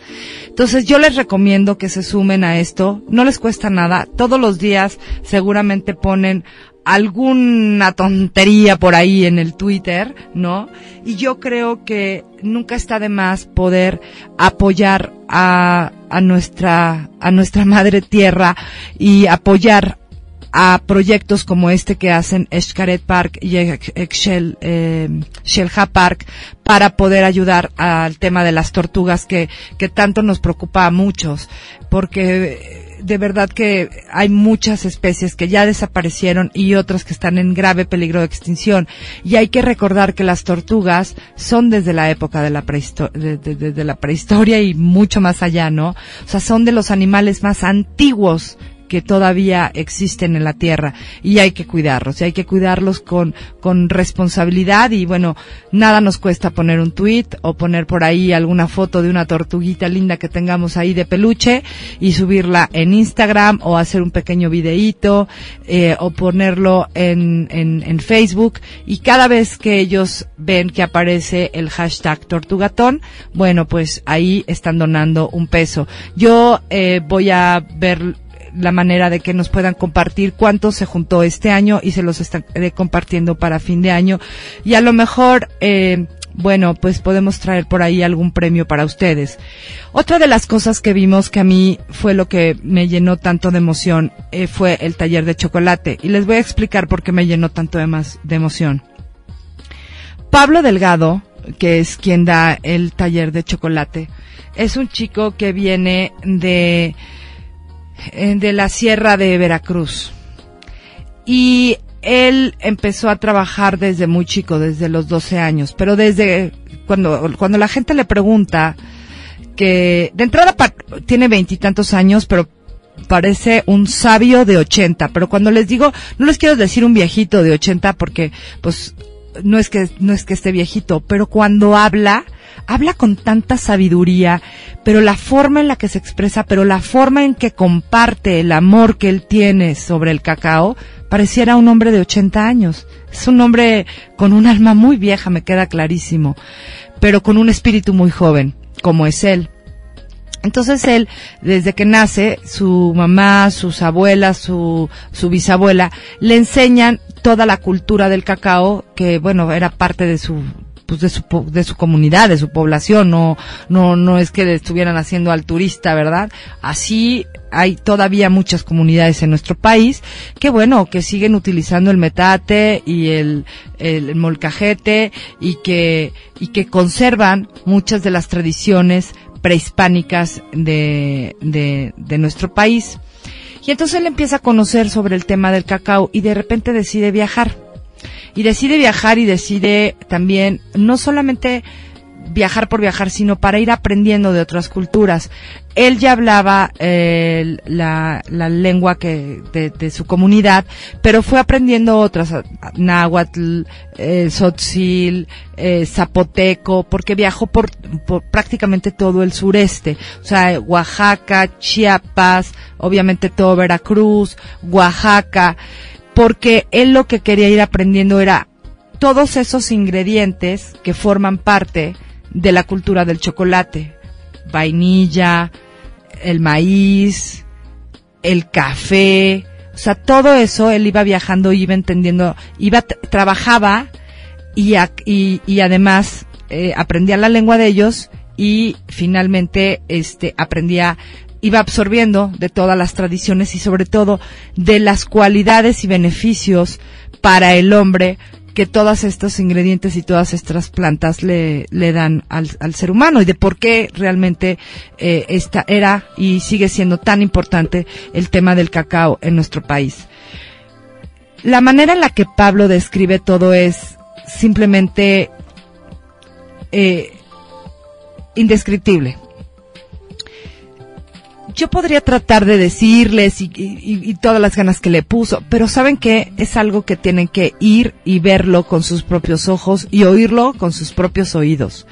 Entonces yo les recomiendo que se sumen a esto, no les cuesta nada, todos los días seguramente ponen alguna tontería por ahí en el Twitter, ¿no? Y yo creo que nunca está de más poder apoyar a, a nuestra, a nuestra madre tierra y apoyar a proyectos como este que hacen Xcaret Park y Shell, eh, Park para poder ayudar al tema de las tortugas que, que tanto nos preocupa a muchos, porque de verdad que hay muchas especies que ya desaparecieron y otras que están en grave peligro de extinción. Y hay que recordar que las tortugas son desde la época de la, prehisto- de- de- de la prehistoria y mucho más allá, ¿no? O sea, son de los animales más antiguos que todavía existen en la tierra y hay que cuidarlos y hay que cuidarlos con, con responsabilidad y bueno, nada nos cuesta poner un tweet o poner por ahí alguna foto de una tortuguita linda que tengamos ahí de peluche y subirla en Instagram o hacer un pequeño videíto eh, o ponerlo en, en, en Facebook y cada vez que ellos ven que aparece el hashtag tortugatón, bueno, pues ahí están donando un peso. Yo eh, voy a ver la manera de que nos puedan compartir cuánto se juntó este año y se los estaré compartiendo para fin de año. Y a lo mejor, eh, bueno, pues podemos traer por ahí algún premio para ustedes. Otra de las cosas que vimos que a mí fue lo que me llenó tanto de emoción eh, fue el taller de chocolate. Y les voy a explicar por qué me llenó tanto de, más, de emoción. Pablo Delgado, que es quien da el taller de chocolate, es un chico que viene de, eh, de la sierra de Veracruz. Y él empezó a trabajar desde muy chico, desde los 12 años, pero desde cuando, cuando la gente le pregunta que de entrada tiene veintitantos años, pero parece un sabio de 80, pero cuando les digo, no les quiero decir un viejito de 80 porque pues no es que no es que esté viejito, pero cuando habla, habla con tanta sabiduría, pero la forma en la que se expresa, pero la forma en que comparte el amor que él tiene sobre el cacao, pareciera un hombre de 80 años. Es un hombre con un alma muy vieja, me queda clarísimo, pero con un espíritu muy joven, como es él. Entonces él, desde que nace, su mamá, sus abuelas, su, su bisabuela, le enseñan toda la cultura del cacao, que bueno, era parte de su, pues de su, de su comunidad, de su población, no, no, no es que estuvieran haciendo al turista, ¿verdad? Así hay todavía muchas comunidades en nuestro país que bueno, que siguen utilizando el metate y el, el molcajete y que, y que conservan muchas de las tradiciones prehispánicas de, de, de nuestro país. Y entonces él empieza a conocer sobre el tema del cacao y de repente decide viajar. Y decide viajar y decide también no solamente viajar por viajar, sino para ir aprendiendo de otras culturas. Él ya hablaba eh, la, la, lengua que de, su comunidad, pero fue aprendiendo otras, náhuatl, eh, eh, zapoteco, porque viajó por, por, prácticamente todo el sureste, o sea, Oaxaca, Chiapas, obviamente todo Veracruz, Oaxaca, porque él lo que quería ir aprendiendo era todos esos ingredientes que forman parte de la cultura del chocolate. Vainilla, el maíz, el café, o sea, todo eso él iba viajando, iba entendiendo, iba, trabajaba y, además eh, aprendía la lengua de ellos y finalmente este aprendía iba absorbiendo de todas las tradiciones y sobre todo de las cualidades y beneficios para el hombre que todos estos ingredientes y todas estas plantas le, le dan al, al, ser humano y de por qué realmente eh, esta era y sigue siendo tan importante el tema del cacao en nuestro país. La manera en la que Pablo describe todo es simplemente eh, indescriptible yo podría tratar de decirles y, todas las ganas que le puso, pero saben que es algo que tienen que ir y verlo con sus propios ojos y oírlo con sus propios oídos.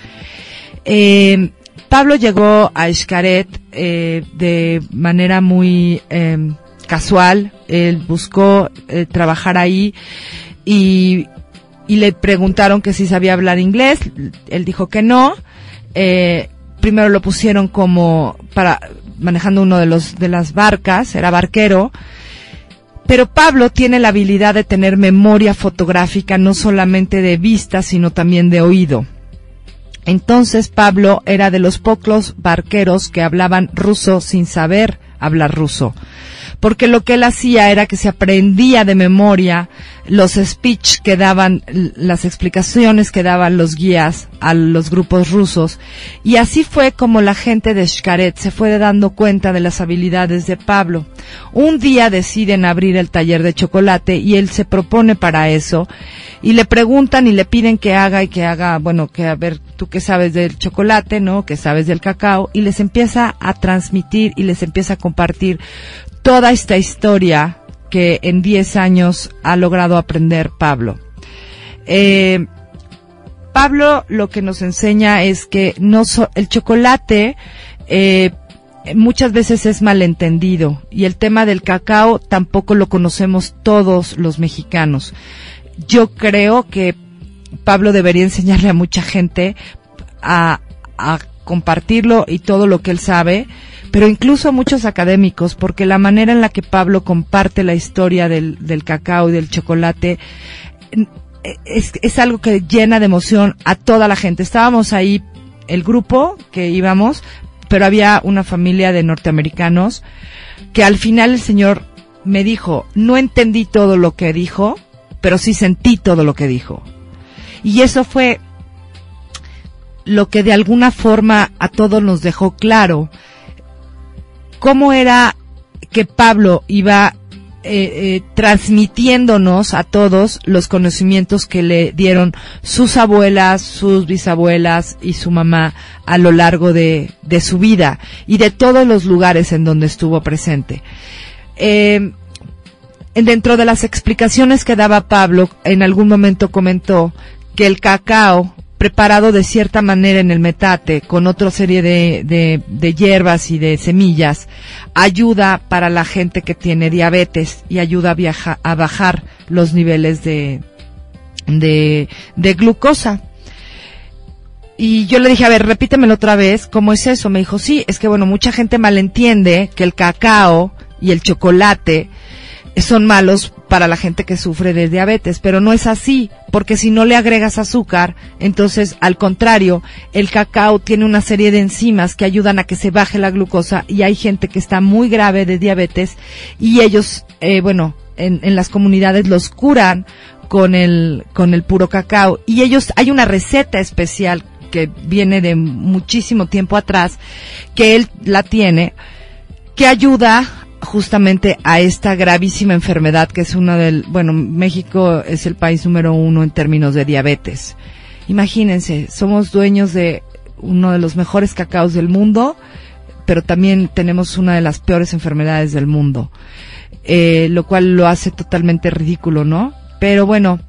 Eh, Pablo llegó a Xcaret eh, de manera muy eh, casual. Él buscó eh, trabajar ahí y, y le preguntaron que si sabía hablar inglés. Él dijo que no. Eh, primero lo pusieron como para manejando uno de los de las barcas, era barquero. Pero Pablo tiene la habilidad de tener memoria fotográfica no solamente de vista, sino también de oído. Entonces Pablo era de los pocos barqueros que hablaban ruso sin saber hablar ruso porque lo que él hacía era que se aprendía de memoria los speech que daban, las explicaciones que daban los guías a los grupos rusos. Y así fue como la gente de Shkaret se fue dando cuenta de las habilidades de Pablo. Un día deciden abrir el taller de chocolate y él se propone para eso. Y le preguntan y le piden que haga y que haga, bueno, que a ver, tú qué sabes del chocolate, ¿no? Que sabes del cacao. Y les empieza a transmitir y les empieza a compartir toda esta historia que en 10 años ha logrado aprender Pablo. Eh, Pablo lo que nos enseña es que no el chocolate eh, muchas veces es malentendido y el tema del cacao tampoco lo conocemos todos los mexicanos. Yo creo que Pablo debería enseñarle a mucha gente a, a compartirlo y todo lo que él sabe, pero incluso muchos académicos, porque la manera en la que Pablo comparte la historia del, del cacao y del chocolate es, es algo que llena de emoción a toda la gente. Estábamos ahí, el grupo que íbamos, pero había una familia de norteamericanos que al final el señor me dijo, no entendí todo lo que dijo, pero sí sentí todo lo que dijo. Y eso fue lo que de alguna forma a todos nos dejó claro cómo era que Pablo iba eh, eh, transmitiéndonos a todos los conocimientos que le dieron sus abuelas, sus bisabuelas y su mamá a lo largo de, su vida y de todos los lugares en donde estuvo presente. Eh, dentro de las explicaciones que daba Pablo, en algún momento comentó que el cacao preparado de cierta manera en el metate con otra serie de, de, hierbas y de semillas ayuda para la gente que tiene diabetes y ayuda a, a bajar los niveles de, de, de glucosa. Y yo le dije, a ver, repítemelo otra vez, ¿cómo es eso? Me dijo, sí, es que bueno, mucha gente malentiende que el cacao y el chocolate son malos para la gente que sufre de diabetes, pero no es así, porque si no le agregas azúcar, entonces al contrario, el cacao tiene una serie de enzimas que ayudan a que se baje la glucosa y hay gente que está muy grave de diabetes y ellos, eh, bueno, en, en las comunidades los curan con el, con el puro cacao y ellos, hay una receta especial que viene de muchísimo tiempo atrás, que él la tiene, que ayuda justamente a esta gravísima enfermedad que es una del, bueno, México es el país número uno en términos de diabetes. Imagínense, somos dueños de uno de los mejores cacaos del mundo, pero también tenemos una de las peores enfermedades del mundo, eh, lo cual lo hace totalmente ridículo, ¿no? Pero bueno,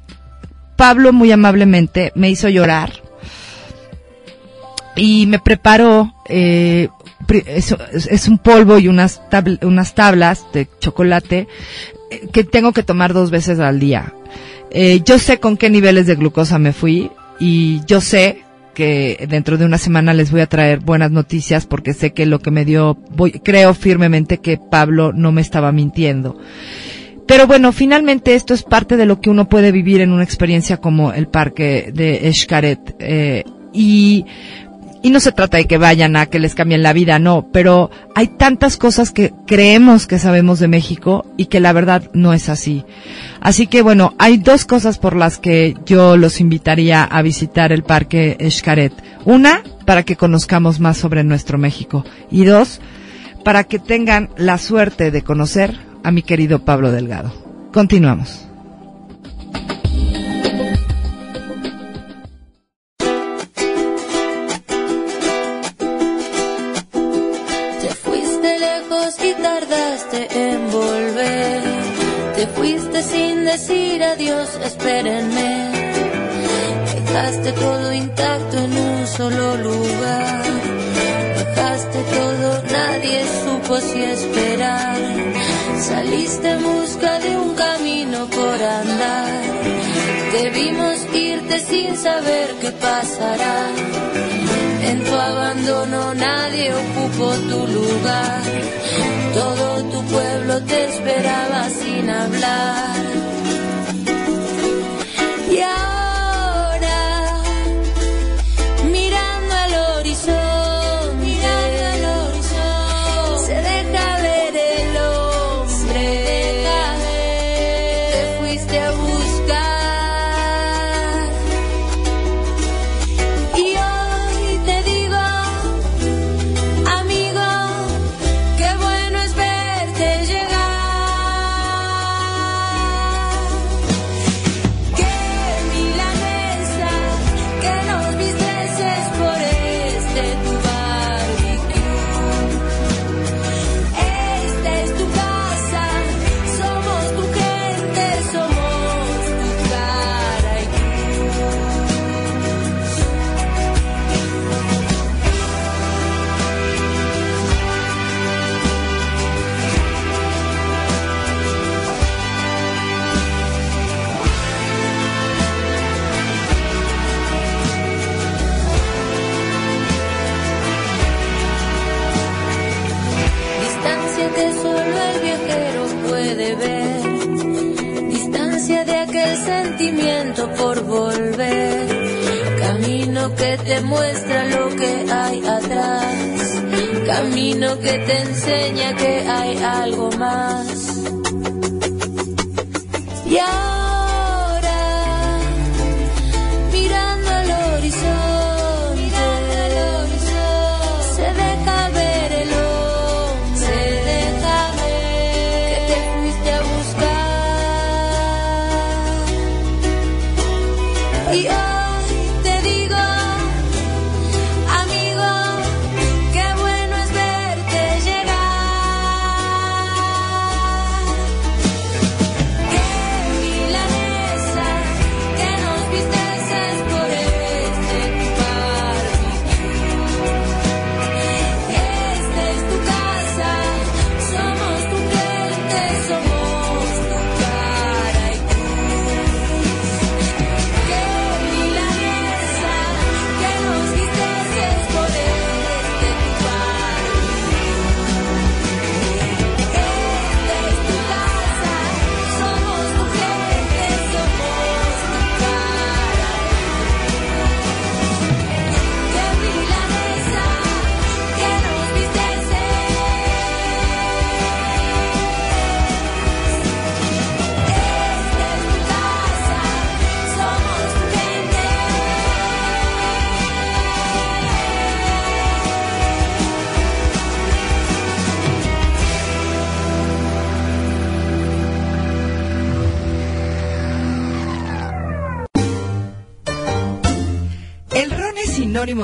Pablo muy amablemente me hizo llorar y me preparó eh, es, un polvo y unas, unas tablas de chocolate eh, que tengo que tomar dos veces al día. Eh, yo sé con qué niveles de glucosa me fui y yo sé que dentro de una semana les voy a traer buenas noticias porque sé que lo que me dio, voy, creo firmemente que Pablo no me estaba mintiendo. Pero bueno, finalmente esto es parte de lo que uno puede vivir en una experiencia como el parque de Escaret. Eh, y y no se trata de que vayan a que les cambien la vida, no, pero hay tantas cosas que creemos que sabemos de México y que la verdad no es así. Así que bueno, hay dos cosas por las que yo los invitaría a visitar el Parque Escaret. Una, para que conozcamos más sobre nuestro México. Y dos, para que tengan la suerte de conocer a mi querido Pablo Delgado. Continuamos. Decir adiós, espérenme. Dejaste todo intacto en un solo lugar. Dejaste todo, nadie supo si esperar. Saliste en busca de un camino por andar. Debimos irte sin saber qué pasará. En tu abandono nadie ocupó tu lugar. Todo tu pueblo te sin hablar. Muestra lo que hay atrás. Camino que te enseña que hay algo más.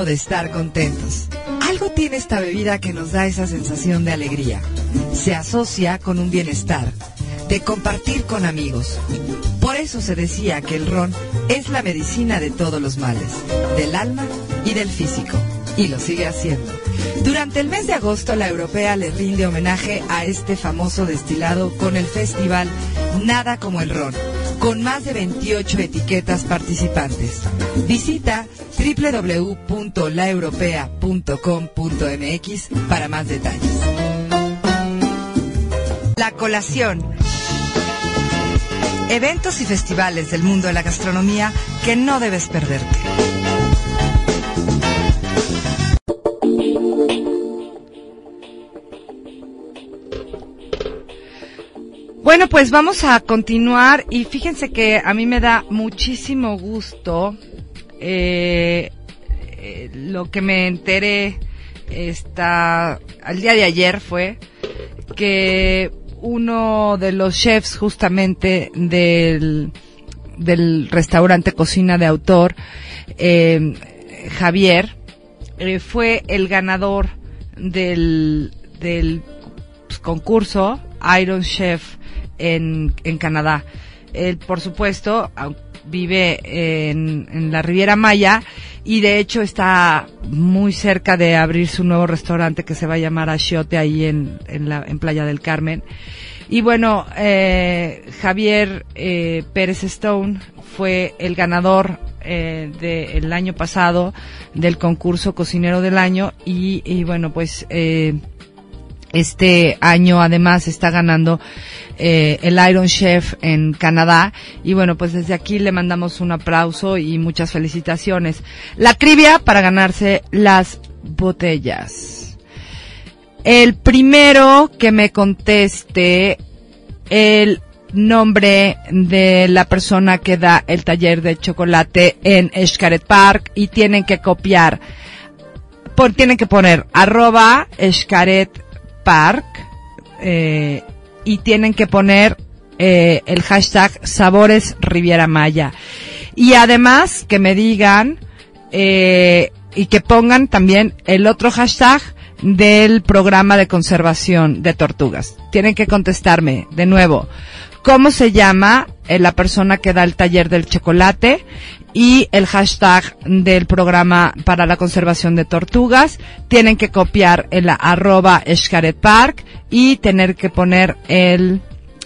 De estar contentos. Algo tiene esta bebida que nos da esa sensación de alegría. Se asocia con un bienestar, de compartir con amigos. Por eso se decía que el ron es la medicina de todos los males, del alma y del físico. Y lo sigue haciendo. Durante el mes de agosto, la europea le rinde homenaje a este famoso destilado con el festival Nada como el ron, con más de 28 etiquetas participantes. Visita www.laeuropea.com.mx para más detalles. La colación. Eventos y festivales del mundo de la gastronomía que no debes perderte. Bueno, pues vamos a continuar y fíjense que a mí me da muchísimo gusto eh, lo que me enteré esta, al día de ayer fue que uno de los chefs justamente del, del restaurante Cocina de Autor, eh, Javier, eh, fue el ganador del, del pues, concurso Iron Chef en, en Canadá. Por supuesto, vive en, en la Riviera Maya y de hecho está muy cerca de abrir su nuevo restaurante que se va a llamar Achiote ahí en, en, la, en Playa del Carmen. Y bueno, eh, Javier eh, Pérez Stone fue el ganador eh, del año pasado del concurso Cocinero del Año y, y bueno, pues eh, este año además está ganando eh, el Iron Chef en Canadá y bueno pues desde aquí le mandamos un aplauso y muchas felicitaciones. La trivia para ganarse las botellas. El primero que me conteste el nombre de la persona que da el taller de chocolate en Xcaret Park y tienen que copiar tienen que poner arroba Xcaret Park eh, y tienen que poner eh, el hashtag Sabores Riviera Maya. Y además que me digan eh, y que pongan también el otro hashtag del programa de conservación de tortugas. Tienen que contestarme de nuevo. ¿Cómo se llama la persona que da el taller del chocolate? Y el hashtag del programa para la conservación de tortugas. Tienen que copiar el arroba Xcaret Park y tener que poner el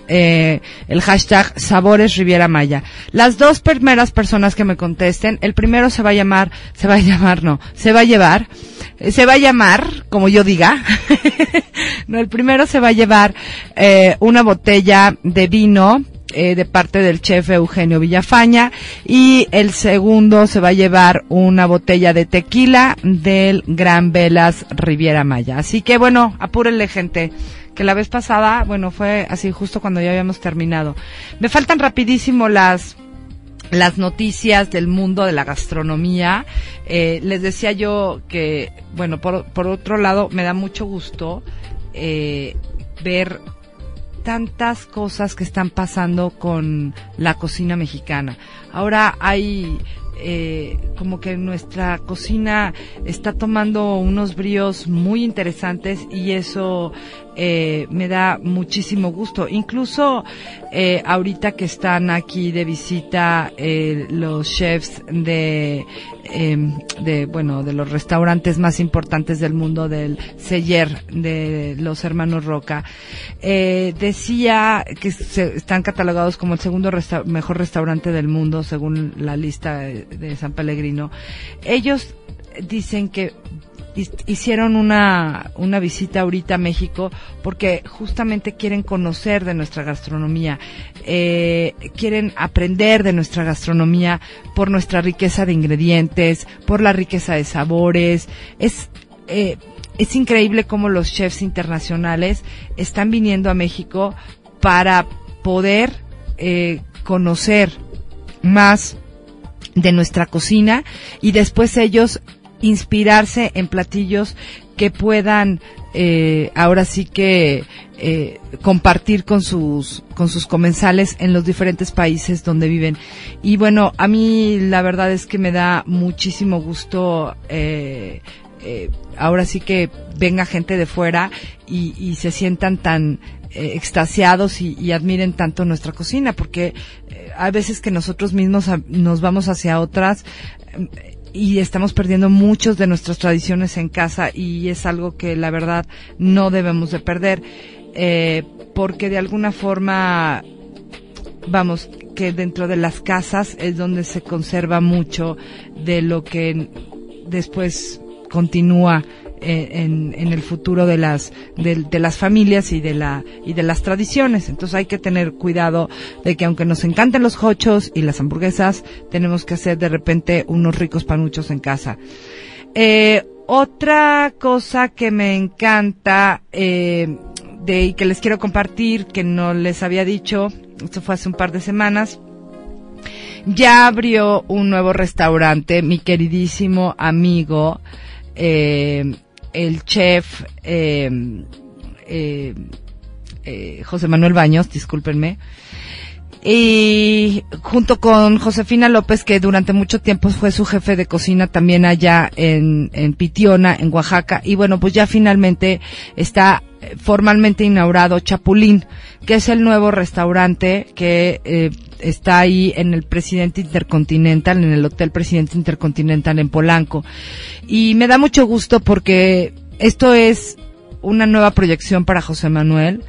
eh, el hashtag Sabores Riviera Maya. Las dos primeras personas que me contesten, el primero se va a llamar, se va a llamar, no, se va a llevar, se va a llamar, como yo diga, no, el primero se va a llevar eh, una botella de vino eh, de parte del chef Eugenio Villafaña y el segundo se va a llevar una botella de tequila del Gran Velas Riviera Maya. Así que bueno, apúrenle gente que la vez pasada, bueno, fue así justo cuando ya habíamos terminado. Me faltan rapidísimo las las noticias del mundo de la gastronomía. Eh, les decía yo que, bueno, por, por otro lado, me da mucho gusto eh, ver tantas cosas que están pasando con la cocina mexicana. Ahora hay eh, como que nuestra cocina está tomando unos bríos muy interesantes y eso eh, me da muchísimo gusto. Incluso eh, ahorita que están aquí de visita eh, los chefs de, em, de, bueno, de los restaurantes más importantes del mundo del Seller de los hermanos Roca, decía que se, están catalogados como el segundo mejor restaurante del mundo según la lista de San Pellegrino. Ellos dicen que hicieron una, una visita ahorita a México porque justamente quieren conocer de nuestra gastronomía, eh, quieren aprender de nuestra gastronomía por nuestra riqueza de ingredientes, por la riqueza de sabores. Es, eh, es increíble cómo los chefs internacionales están viniendo a México para poder eh, conocer más de nuestra cocina y después ellos inspirarse en platillos que puedan eh, ahora sí que eh, compartir con sus con sus comensales en los diferentes países donde viven. Y bueno a mí la verdad es que me da muchísimo gusto eh, ahora sí que venga gente de fuera y, se sientan tan extasiados y, y, admiren tanto nuestra cocina porque hay veces que nosotros mismos nos vamos hacia otras y estamos perdiendo muchos de nuestras tradiciones en casa y es algo que la verdad no debemos de perder eh, porque de alguna forma vamos que dentro de las casas es donde se conserva mucho de lo que después continúa en, en, el futuro de las de, las familias y de la y de las tradiciones. Entonces hay que tener cuidado de que aunque nos encanten los hochos y las hamburguesas tenemos que hacer de repente unos ricos panuchos en casa. Eh, otra cosa que me encanta eh, de y que les quiero compartir que no les había dicho esto fue hace un par de semanas ya abrió un nuevo restaurante mi queridísimo amigo eh, el chef eh, eh, eh, José Manuel Baños, discúlpenme, y junto con Josefina López, que durante mucho tiempo fue su jefe de cocina también allá en, en Pitiona, en Oaxaca, y bueno, pues ya finalmente está formalmente inaugurado Chapulín, que es el nuevo restaurante que eh, está ahí en el Presidente Intercontinental, en el Hotel Presidente Intercontinental en Polanco. Y me da mucho gusto porque esto es una nueva proyección para José Manuel.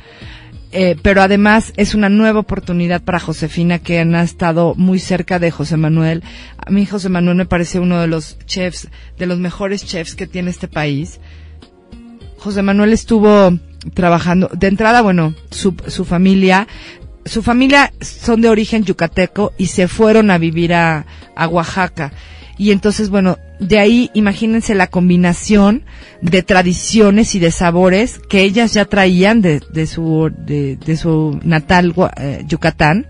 Eh, pero además es una nueva oportunidad para Josefina que han estado muy cerca de José Manuel. A mí José Manuel me parece uno de los chefs, de los mejores chefs que tiene este país. José Manuel estuvo trabajando, de entrada, bueno, su, su familia, su familia son de origen yucateco y se fueron a vivir a, a Oaxaca. Y entonces, bueno, de ahí imagínense la combinación de tradiciones y de sabores que ellas ya traían de, de su, de, de su natal eh, Yucatán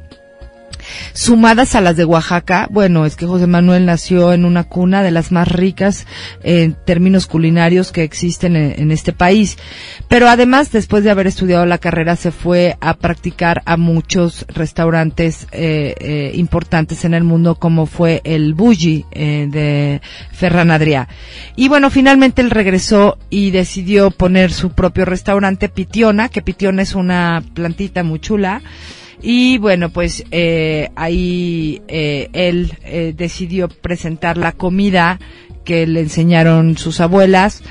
sumadas a las de Oaxaca, bueno, es que José Manuel nació en una cuna de las más ricas en términos culinarios que existen en, este país. Pero además, después de haber estudiado la carrera, se fue a practicar a muchos restaurantes eh, eh, importantes en el mundo, como fue el Bulli eh, de Ferran Adrià. Y bueno, finalmente él regresó y decidió poner su propio restaurante Pitiona, que Pitiona es una plantita muy chula y bueno, pues eh, ahí eh, él eh, decidió presentar la comida que le enseñaron sus abuelas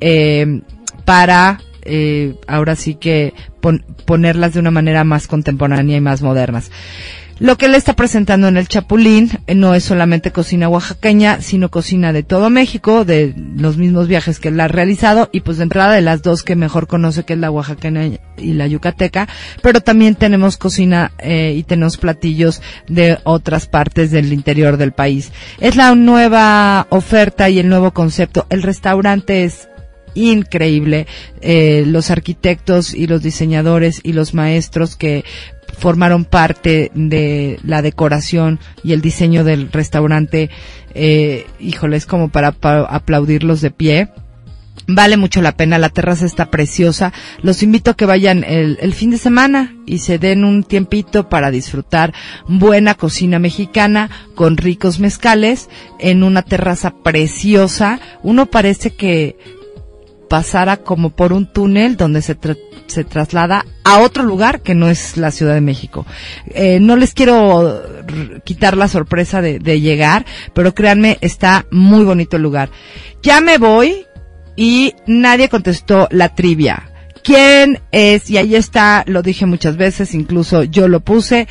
eh, para eh, ahora sí que pon ponerlas de una manera más contemporánea y más modernas. Lo que él está presentando en el Chapulín eh, no es solamente cocina oaxaqueña, sino cocina de todo México, de los mismos viajes que él ha realizado y pues de entrada de las dos que mejor conoce que es la oaxaqueña y la yucateca, pero también tenemos cocina eh, y tenemos platillos de otras partes del interior del país. Es la nueva oferta y el nuevo concepto. El restaurante es increíble. Eh, los arquitectos y los diseñadores y los maestros que formaron parte de la decoración y el diseño del restaurante, eh, híjole, es como para, para aplaudirlos de pie. Vale mucho la pena, la terraza está preciosa. Los invito a que vayan el, el, fin de semana y se den un tiempito para disfrutar buena cocina mexicana con ricos mezcales en una terraza preciosa. Uno parece que pasara como por un túnel donde se, se traslada a otro lugar que no es la Ciudad de México. Eh, no les quiero quitar la sorpresa de, de llegar, pero créanme, está muy bonito el lugar. Ya me voy y nadie contestó la trivia. ¿Quién es? Y ahí está, lo dije muchas veces, incluso yo lo puse.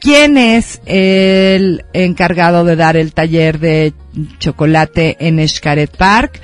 ¿Quién es el encargado de dar el taller de chocolate en Xcaret Park?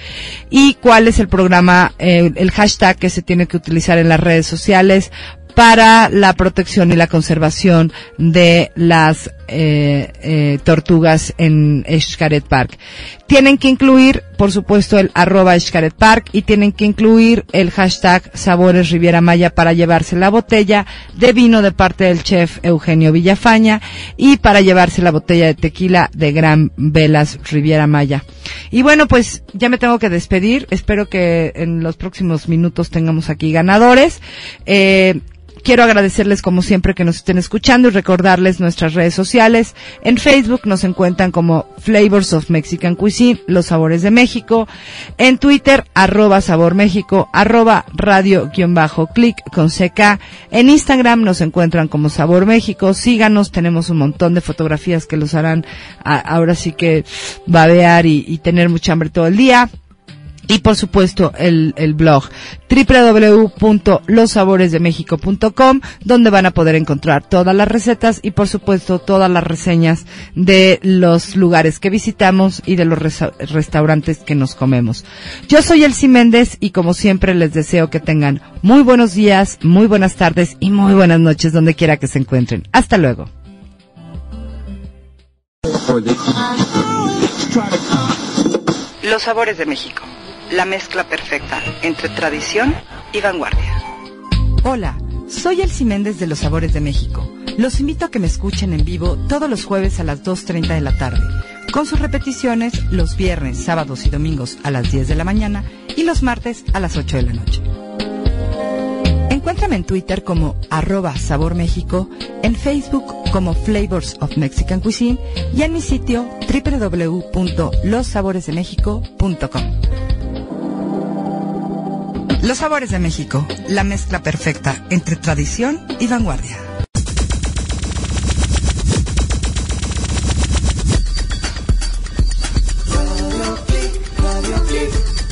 ¿Y cuál es el programa, eh, el hashtag que se tiene que utilizar en las redes sociales para la protección y la conservación de las eh, eh, tortugas en Xcaret Park. Tienen que incluir, por supuesto, el arroba Xcaret Park y tienen que incluir el hashtag Sabores Riviera Maya para llevarse la botella de vino de parte del chef Eugenio Villafaña y para llevarse la botella de tequila de Gran Velas Riviera Maya. Y bueno, pues ya me tengo que despedir. Espero que en los próximos minutos tengamos aquí ganadores. Eh, Quiero agradecerles como siempre que nos estén escuchando y recordarles nuestras redes sociales. En Facebook nos encuentran como Flavors of Mexican Cuisine, Los Sabores de México. En Twitter, arroba Sabor México, arroba radio-click con CK. En Instagram nos encuentran como Sabor México. Síganos, tenemos un montón de fotografías que los harán a, ahora sí que babear y tener mucha hambre todo el día y por supuesto el, el blog www.losaboresdemexico.com donde van a poder encontrar todas las recetas y por supuesto todas las reseñas de los lugares que visitamos y de los restaurantes que nos comemos. Yo soy Elsie Méndez y como siempre les deseo que tengan muy buenos días, muy buenas tardes y muy buenas noches donde quiera que se encuentren. Hasta luego. Los sabores de México la mezcla perfecta entre tradición y vanguardia. Hola, soy Elsie Méndez de Los Sabores de México. Los invito a que me escuchen en vivo todos los jueves a las 2.30 de la tarde, con sus repeticiones los viernes, sábados y domingos a las 10 de la mañana y los martes a las 8 de la noche. Encuéntrame en Twitter como arroba Sabor México, en Facebook como Flavors of Mexican Cuisine y en mi sitio www.lossaboresdemexico.com. Los sabores de México, la mezcla perfecta entre tradición y vanguardia.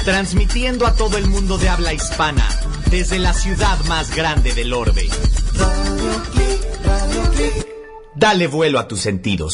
Transmitiendo a todo el mundo de habla hispana, desde la ciudad más grande del orbe. Dale vuelo a tus sentidos.